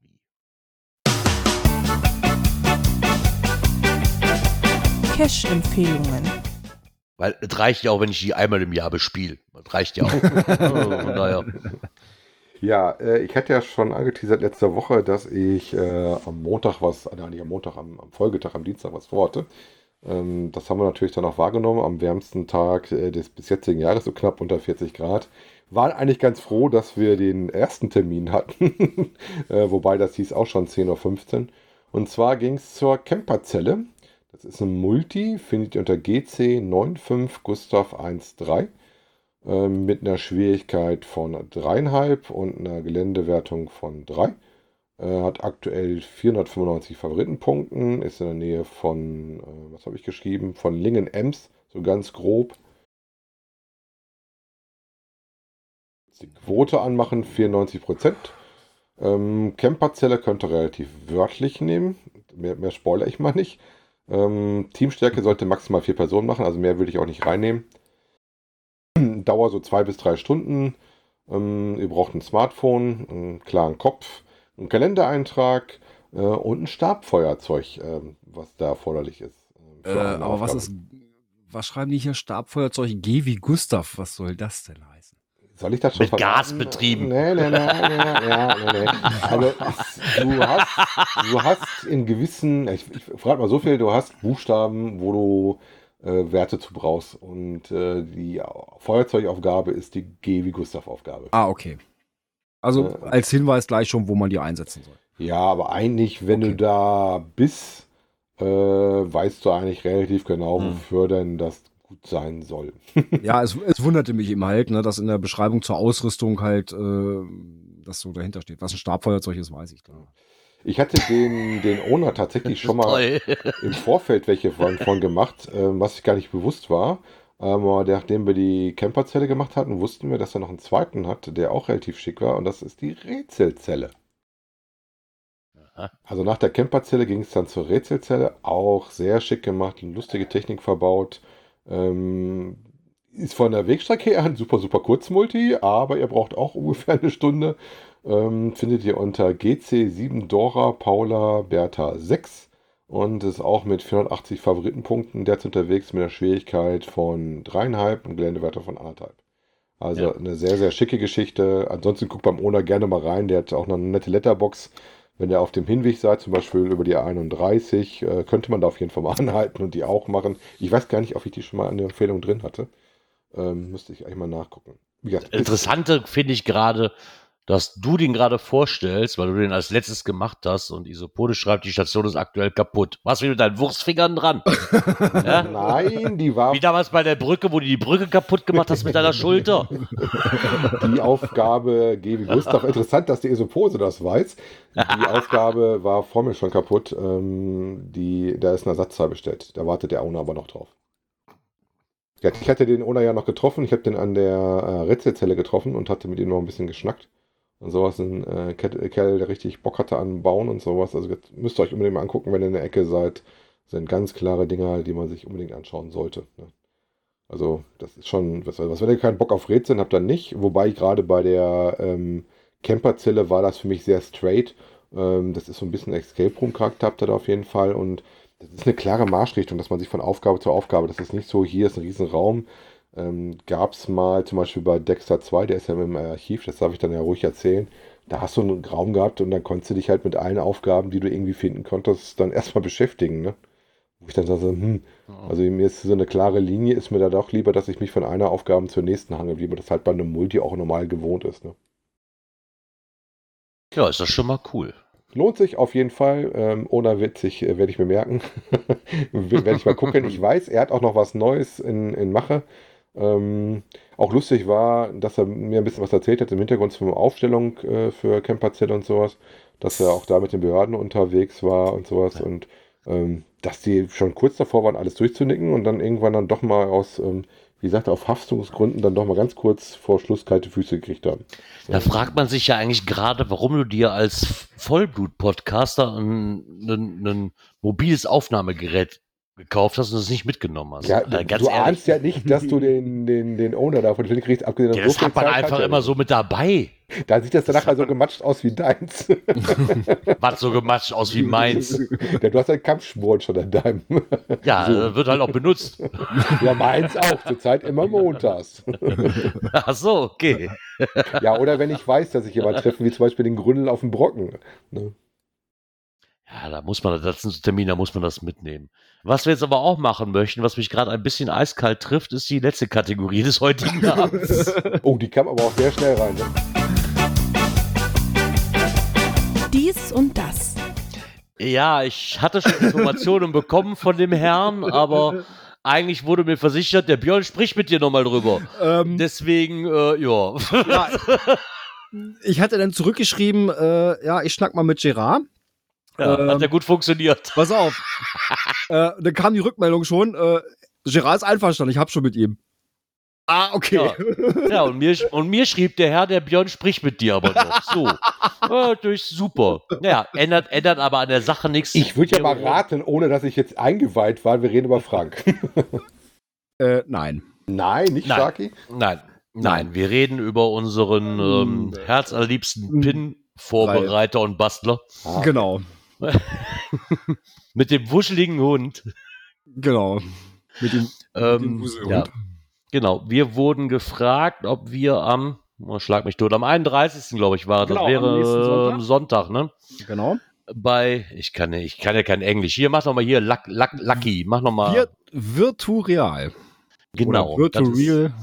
E: Cash-Empfehlungen.
A: Weil es reicht ja auch, wenn ich die einmal im Jahr bespiele. Das reicht ja auch. Also.
C: Ja, äh, ich hatte ja schon angeteasert letzte Woche, dass ich äh, am Montag was, nein, nicht am Montag, am, am Folgetag, am Dienstag was vorhatte. Ähm, das haben wir natürlich dann auch wahrgenommen am wärmsten Tag äh, des bis jetzigen Jahres, so knapp unter 40 Grad. Waren eigentlich ganz froh, dass wir den ersten Termin hatten, äh, wobei das hieß auch schon 10.15 Uhr. Und zwar ging es zur Camperzelle. Das ist ein Multi, findet ihr unter GC 95 Gustav 13 ähm, mit einer Schwierigkeit von 3,5 und einer Geländewertung von 3. Äh, hat aktuell 495 Favoritenpunkten, ist in der Nähe von, äh, was habe ich geschrieben, von Lingen-Ems, so ganz grob. Die Quote anmachen, 94%. Ähm, Camperzelle könnte relativ wörtlich nehmen, mehr, mehr spoilere ich mal nicht. Ähm, Teamstärke sollte maximal vier Personen machen, also mehr würde ich auch nicht reinnehmen. Dauer so zwei bis drei Stunden. Ähm, ihr braucht ein Smartphone, einen klaren Kopf, einen Kalendereintrag äh, und ein Stabfeuerzeug, äh, was da erforderlich ist.
B: Äh, aber was ist, was schreiben die hier? Stabfeuerzeug G wie Gustav. Was soll das denn heißen?
C: Soll ich das schon
A: Mit Gas betrieben.
C: Nee, nee, nee, nee, nee, nee. Also, du, hast, du hast in gewissen, ich, ich frage mal so viel, du hast Buchstaben, wo du äh, Werte zu brauchst. Und äh, die Feuerzeugaufgabe ist die G wie Gustav-Aufgabe.
B: Ah, okay. Also
C: Äh,
B: als Hinweis gleich schon, wo man die einsetzen soll.
C: Ja, aber eigentlich, wenn
B: Okay.
C: du da bist, äh, weißt du eigentlich relativ genau,
A: Hm.
C: wofür denn das gut sein soll.
B: Ja, es, es wunderte mich eben halt, ne, dass in der Beschreibung zur Ausrüstung halt äh, das so dahinter steht. Was ein Stabfeuerzeug ist, weiß ich klar.
C: Ich hatte den, den Owner tatsächlich schon mal im Vorfeld welche von, von gemacht, ähm, was ich gar nicht bewusst war. Aber nachdem wir die Camperzelle gemacht hatten, wussten wir, dass er noch einen zweiten hat, der auch relativ schick war. Und das ist die Rätselzelle. Also nach der Camperzelle ging es dann zur Rätselzelle. Auch sehr schick gemacht, lustige Technik verbaut. Ähm, ist von der Wegstrecke her ein super, super Kurzmulti, aber ihr braucht auch ungefähr eine Stunde. Ähm, findet ihr unter GC7 Dora Paula Bertha 6 und ist auch mit 480 Favoritenpunkten derzeit unterwegs mit einer Schwierigkeit von 3,5 und Geländewerte von 1,5. Also
A: Ja.
C: eine sehr, sehr schicke Geschichte. Ansonsten guckt beim Owner gerne mal rein. Der hat auch noch eine nette Letterbox. Wenn ihr auf dem Hinweg seid, zum Beispiel über die A31, äh, könnte man da auf jeden Fall mal anhalten und die auch machen. Ich weiß gar nicht, ob ich die schon mal in der Empfehlung drin hatte. Ähm, müsste ich eigentlich mal nachgucken. Gesagt,
A: Interessante finde ich gerade, dass du den gerade vorstellst, weil du den als letztes gemacht hast und Isopode schreibt, die Station ist aktuell kaputt. Was wie mit deinen Wurstfingern dran? ja?
C: Nein, die war
A: Wie damals bei der Brücke, wo du die Brücke kaputt gemacht hast mit deiner Schulter.
C: die Aufgabe Gebi Gustav. Interessant, dass die Isopose das weiß. Die Aufgabe war vor mir schon kaputt. Ähm, die, da ist ein Ersatzteil bestellt. Da wartet der Owner aber noch drauf. Ich hatte den Owner ja noch getroffen. Ich habe den an der äh, Rätselzelle getroffen und hatte mit ihm noch ein bisschen geschnackt. Und sowas, ein äh, Ket- Kerl, der richtig Bock hatte an Bauen und sowas. Also jetzt müsst ihr euch unbedingt mal angucken, wenn ihr in der Ecke seid. Sind ganz klare Dinger, die man sich unbedingt anschauen sollte. Ne? Also, das ist schon, was, was wenn ihr keinen Bock auf Rätseln habt, dann nicht. Wobei gerade bei der ähm, Camperzelle war das für mich sehr straight. Ähm, das ist so ein bisschen Escape Room Charakter habt ihr da auf jeden Fall und das ist eine klare Marschrichtung, dass man sich von Aufgabe zu Aufgabe, das ist nicht so, hier ist ein Riesenraum. Ähm, Gab es mal zum Beispiel bei Dexter 2, der ist ja im Archiv, das darf ich dann ja ruhig erzählen. Da hast du einen Raum gehabt und dann konntest du dich halt mit allen Aufgaben, die du irgendwie finden konntest, dann erstmal beschäftigen. Ne? Wo ich dann so, hm, also mir ist so eine klare Linie, ist mir da doch lieber, dass ich mich von einer Aufgabe zur nächsten hange, wie man das halt bei einem Multi auch normal gewohnt ist. Ne?
A: Ja, ist das schon mal cool.
C: Lohnt sich auf jeden Fall. Ähm, ohne witzig äh, werde ich mir merken. werde ich mal gucken. Ich weiß, er hat auch noch was Neues in, in Mache. Ähm, auch lustig war, dass er mir ein bisschen was erzählt hat im Hintergrund zur Aufstellung äh, für Camperzelle und sowas. Dass er auch da mit den Behörden unterwegs war und sowas. Und ähm, dass die schon kurz davor waren, alles durchzunicken und dann irgendwann dann doch mal aus, ähm, wie gesagt, auf Haftungsgründen dann doch mal ganz kurz vor Schluss kalte Füße gekriegt haben.
A: Da fragt man sich ja eigentlich gerade, warum du dir als Vollblut-Podcaster ein, ein, ein mobiles Aufnahmegerät gekauft hast und es nicht mitgenommen hast.
C: Ja,
A: Äh,
C: du ahnst ja nicht, dass du den, den, den Owner davon den kriegst, abgesehen
A: Ja,
C: so
A: das hat man
C: Zeit
A: einfach
C: er
A: immer so mit dabei.
C: Da sieht das dann nachher so gematscht aus wie deins.
A: Was so gematscht aus wie meins.
C: ja, du hast halt Kampfspuren schon an deinem.
A: Ja,
C: So.
A: äh, wird halt auch benutzt.
C: ja, meins auch. Zurzeit immer montags.
A: Ach so, okay.
C: ja, oder wenn ich weiß, dass ich jemanden treffe, wie zum Beispiel den Gründel auf dem Brocken. Ne?
A: Ja, da muss man, das ist ein Termin, da muss man das mitnehmen. Was wir jetzt aber auch machen möchten, was mich gerade ein bisschen eiskalt trifft, ist die letzte Kategorie des heutigen Abends.
C: Oh, die kam aber auch sehr schnell rein. Ne?
E: Dies und das.
A: Ja, ich hatte schon Informationen bekommen von dem Herrn, aber eigentlich wurde mir versichert, der Björn spricht mit dir nochmal drüber.
B: Ähm,
A: Deswegen, äh, ja.
B: ja, ich hatte dann zurückgeschrieben, äh, ja, ich schnack mal mit Gerard.
A: Ja
B: Ähm,
A: hat ja gut funktioniert.
B: Pass auf. äh, dann kam die Rückmeldung schon, äh, Gerard ist einverstanden, ich hab schon mit ihm. Ah, okay.
A: Ja. Ja, und mir, und mir schrieb der Herr, der Björn spricht mit dir aber noch. So. Ja, natürlich super. Ja, ändert, ändert aber an der Sache nichts.
C: Ich würde ja mal raten, ohne dass ich jetzt eingeweiht war, wir reden über Frank.
B: Äh, nein.
C: Nein, nicht
A: Nein.
C: Sharky?
A: Nein. Nein, wir reden über unseren ähm, herzallerliebsten
B: Mm.
A: Pin-Vorbereiter und Bastler
C: Ah,
B: Genau,
A: mit dem wuscheligen Hund.
B: genau. Mit dem,
A: Ähm,
B: dem Wuselhund.
A: ja, genau. Wir wurden gefragt, ob wir am, oh, schlag mich tot, am 31. glaube ich war,
B: Genau,
A: das wäre
B: Sonntag.
A: ähm, Sonntag, ne?
B: Genau.
A: Bei, ich kann, ja- ich kann ja kein Englisch. Hier, mach noch mal hier, Luck, Luck, Lucky, mach noch mal.
B: Wir, Virtureal.
A: genau.
B: Oder
A: ist-
B: Virtureal.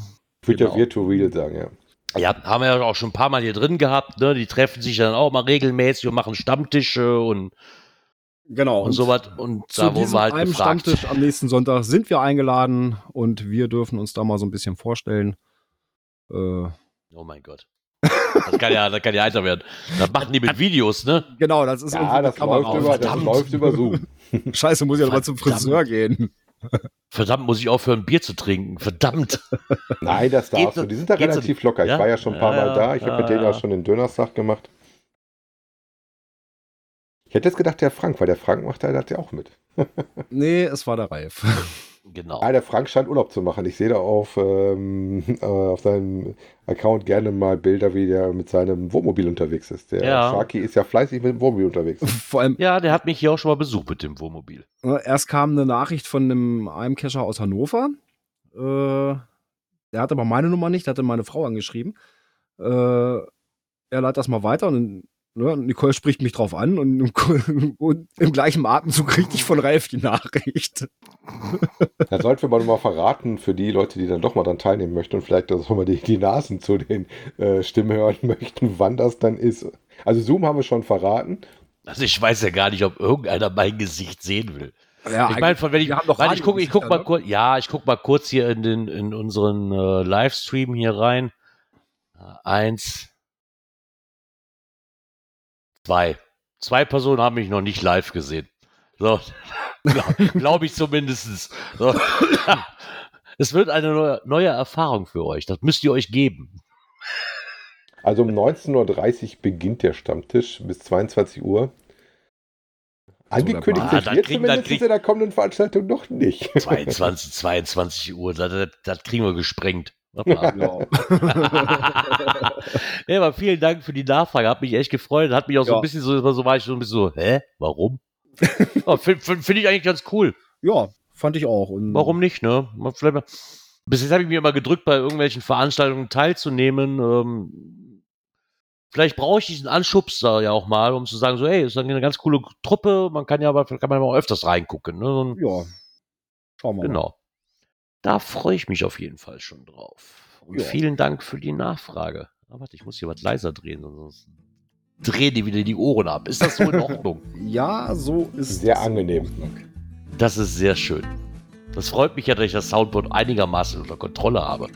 C: Ich würde
A: Genau.
C: ja Virtual sagen, ja.
A: Ja, haben wir ja auch schon ein paar Mal hier drin gehabt, ne? Die treffen sich dann auch mal regelmäßig und machen Stammtische und,
B: Genau.
A: und sowas. Und
B: Zu
A: da wurden wir halt
B: einem
A: gefragt.
B: Stammtisch am nächsten Sonntag sind wir eingeladen und wir dürfen uns da mal so ein bisschen vorstellen. Äh,
A: Oh mein Gott. Das kann ja, das kann ja alter werden. Das machen die mit Videos, ne?
B: genau, das ist
C: Ja, das läuft, über, das läuft über Zoom.
B: Scheiße, muss ich ja mal zum. Friseur gehen.
A: Verdammt, muss ich aufhören, ein Bier zu trinken. Verdammt.
C: Nein, das darfst
A: so-
C: du. Die sind da
A: geht so-
C: relativ locker. Ich
A: Ja?
C: war ja schon ein paar
A: Ja,
C: Mal da. Ich habe
A: ja,
C: mit denen ja schon den Dönerstag gemacht. Ich hätte jetzt gedacht, der Frank, weil der Frank macht da das ja auch mit.
B: Nee, es war der Ralf.
A: Genau.
C: Ah, der Frank scheint Urlaub zu machen. Ich sehe da auf, ähm, äh, auf seinem Account gerne mal Bilder, wie der mit seinem Wohnmobil unterwegs ist. Der
A: Ja.
C: Sharky ist ja fleißig mit dem Wohnmobil unterwegs.
B: Vor allem,
A: Ja, der hat mich hier auch schon mal besucht mit dem Wohnmobil.
B: erst kam eine Nachricht von einem einem Cacher aus Hannover. Äh, der hatte aber meine Nummer nicht, der hatte meine Frau angeschrieben. Äh, er leitet das mal weiter und ne, Nicole spricht mich drauf an und, und im gleichen Atemzug kriege ich von Ralf die Nachricht.
C: Da sollten wir mal, mal verraten für die Leute, die dann doch mal dran teilnehmen möchten und vielleicht auch mal die, die Nasen zu den äh, Stimmen hören möchten, wann das dann ist. Also Zoom haben wir schon verraten.
A: Also ich weiß ja gar nicht, ob irgendeiner mein Gesicht sehen will.
B: Ja,
A: ich meine, von wenn ich, weil ich gucke, ich guck mal
B: Radiogesichter,
A: kurz, ja, ich guck mal kurz hier in den, in unseren äh, Livestream hier rein. Eins, zwei, zwei Personen haben mich noch nicht live gesehen. So, glaube glaub ich zumindestens. So. Es wird eine neue, neue Erfahrung für euch. Das müsst ihr euch geben.
C: Also um 19.30 Uhr beginnt der Stammtisch bis 22 Uhr. Angekündigt
A: Ah,
C: sind
A: dann
C: wir
A: kriegen-
C: zumindest
A: krieg-
C: in der kommenden Veranstaltung noch nicht.
A: 22, 22 Uhr, das, das, das kriegen wir gesprengt.
B: Genau.
A: Ja, aber vielen Dank für die Nachfrage. Hat mich echt gefreut. Hat mich auch so
B: Ja.
A: ein bisschen so, so war ich so ein bisschen so, hä? Warum? oh, Finde find, ich eigentlich ganz cool.
B: ja, fand ich auch. Und
A: Warum nicht, ne? Vielleicht mal, bis jetzt habe ich mir immer gedrückt, bei irgendwelchen Veranstaltungen teilzunehmen. Ähm, vielleicht brauche ich diesen Anschubs da ja auch mal, um zu sagen, so, hey, ist eine ganz coole Truppe. Man kann ja aber, kann man auch öfters reingucken. Ne? So ein-
B: Ja. Schauen wir mal.
A: Genau. Da freue ich mich auf jeden Fall schon drauf. Und
B: Ja.
A: vielen Dank für die Nachfrage. Ah, warte, ich muss hier was leiser drehen, sonst drehen die wieder die Ohren ab. Ist das so in Ordnung?
B: Ja, so ist
C: Sehr angenehm.
A: das ist sehr schön. Das freut mich ja, dass ich das Soundboard einigermaßen unter Kontrolle habe.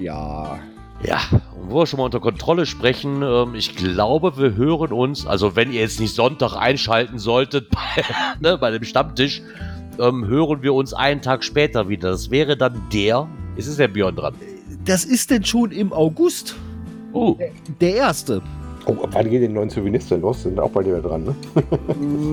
B: Ja.
A: Ja, und wo wir schon mal unter Kontrolle sprechen, ähm, ich glaube, wir hören uns, also wenn ihr jetzt nicht Sonntag einschalten solltet bei, ne, bei dem Stammtisch, ähm, hören wir uns einen Tag später wieder. Das wäre dann der, ist es der Björn dran?
B: Das ist denn schon im August.
A: Oh,
B: Der erste.
C: Oh, ab wann gehen die neuen Souvenirs denn los? Sind auch bald wieder dran, ne?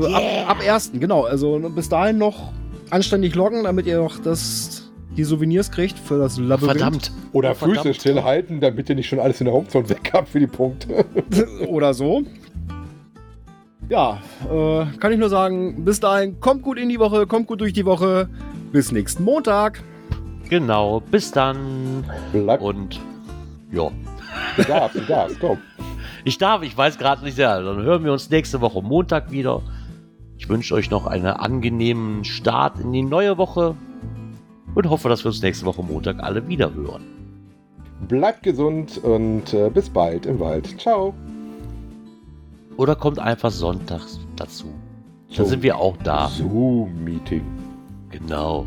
B: Äh, ab, ab ersten, genau. Also bis dahin noch anständig loggen, damit ihr noch das, die Souvenirs kriegt für das Labyrinth.
A: verdammt.
C: Oder
A: verdammt.
C: Füße stillhalten, damit ihr nicht schon alles in der Homezone weg habt für die Punkte.
B: Oder so. Ja, äh, kann ich nur sagen, bis dahin, kommt gut in die Woche, kommt gut durch die Woche. Bis nächsten Montag.
A: Genau, bis dann.
C: Bleibt,
A: Und ja,
C: du darfst, du darfst, komm.
A: ich darf, ich weiß gerade nicht sehr. Dann hören wir uns nächste Woche Montag wieder. Ich wünsche euch noch einen angenehmen Start in die neue Woche und hoffe, dass wir uns nächste Woche Montag alle wieder hören.
C: Bleibt gesund und äh, bis bald im Wald. Ciao.
A: Oder kommt einfach sonntags dazu. Dann
C: So.
A: sind wir auch da.
C: Zoom-Meeting.
A: Genau.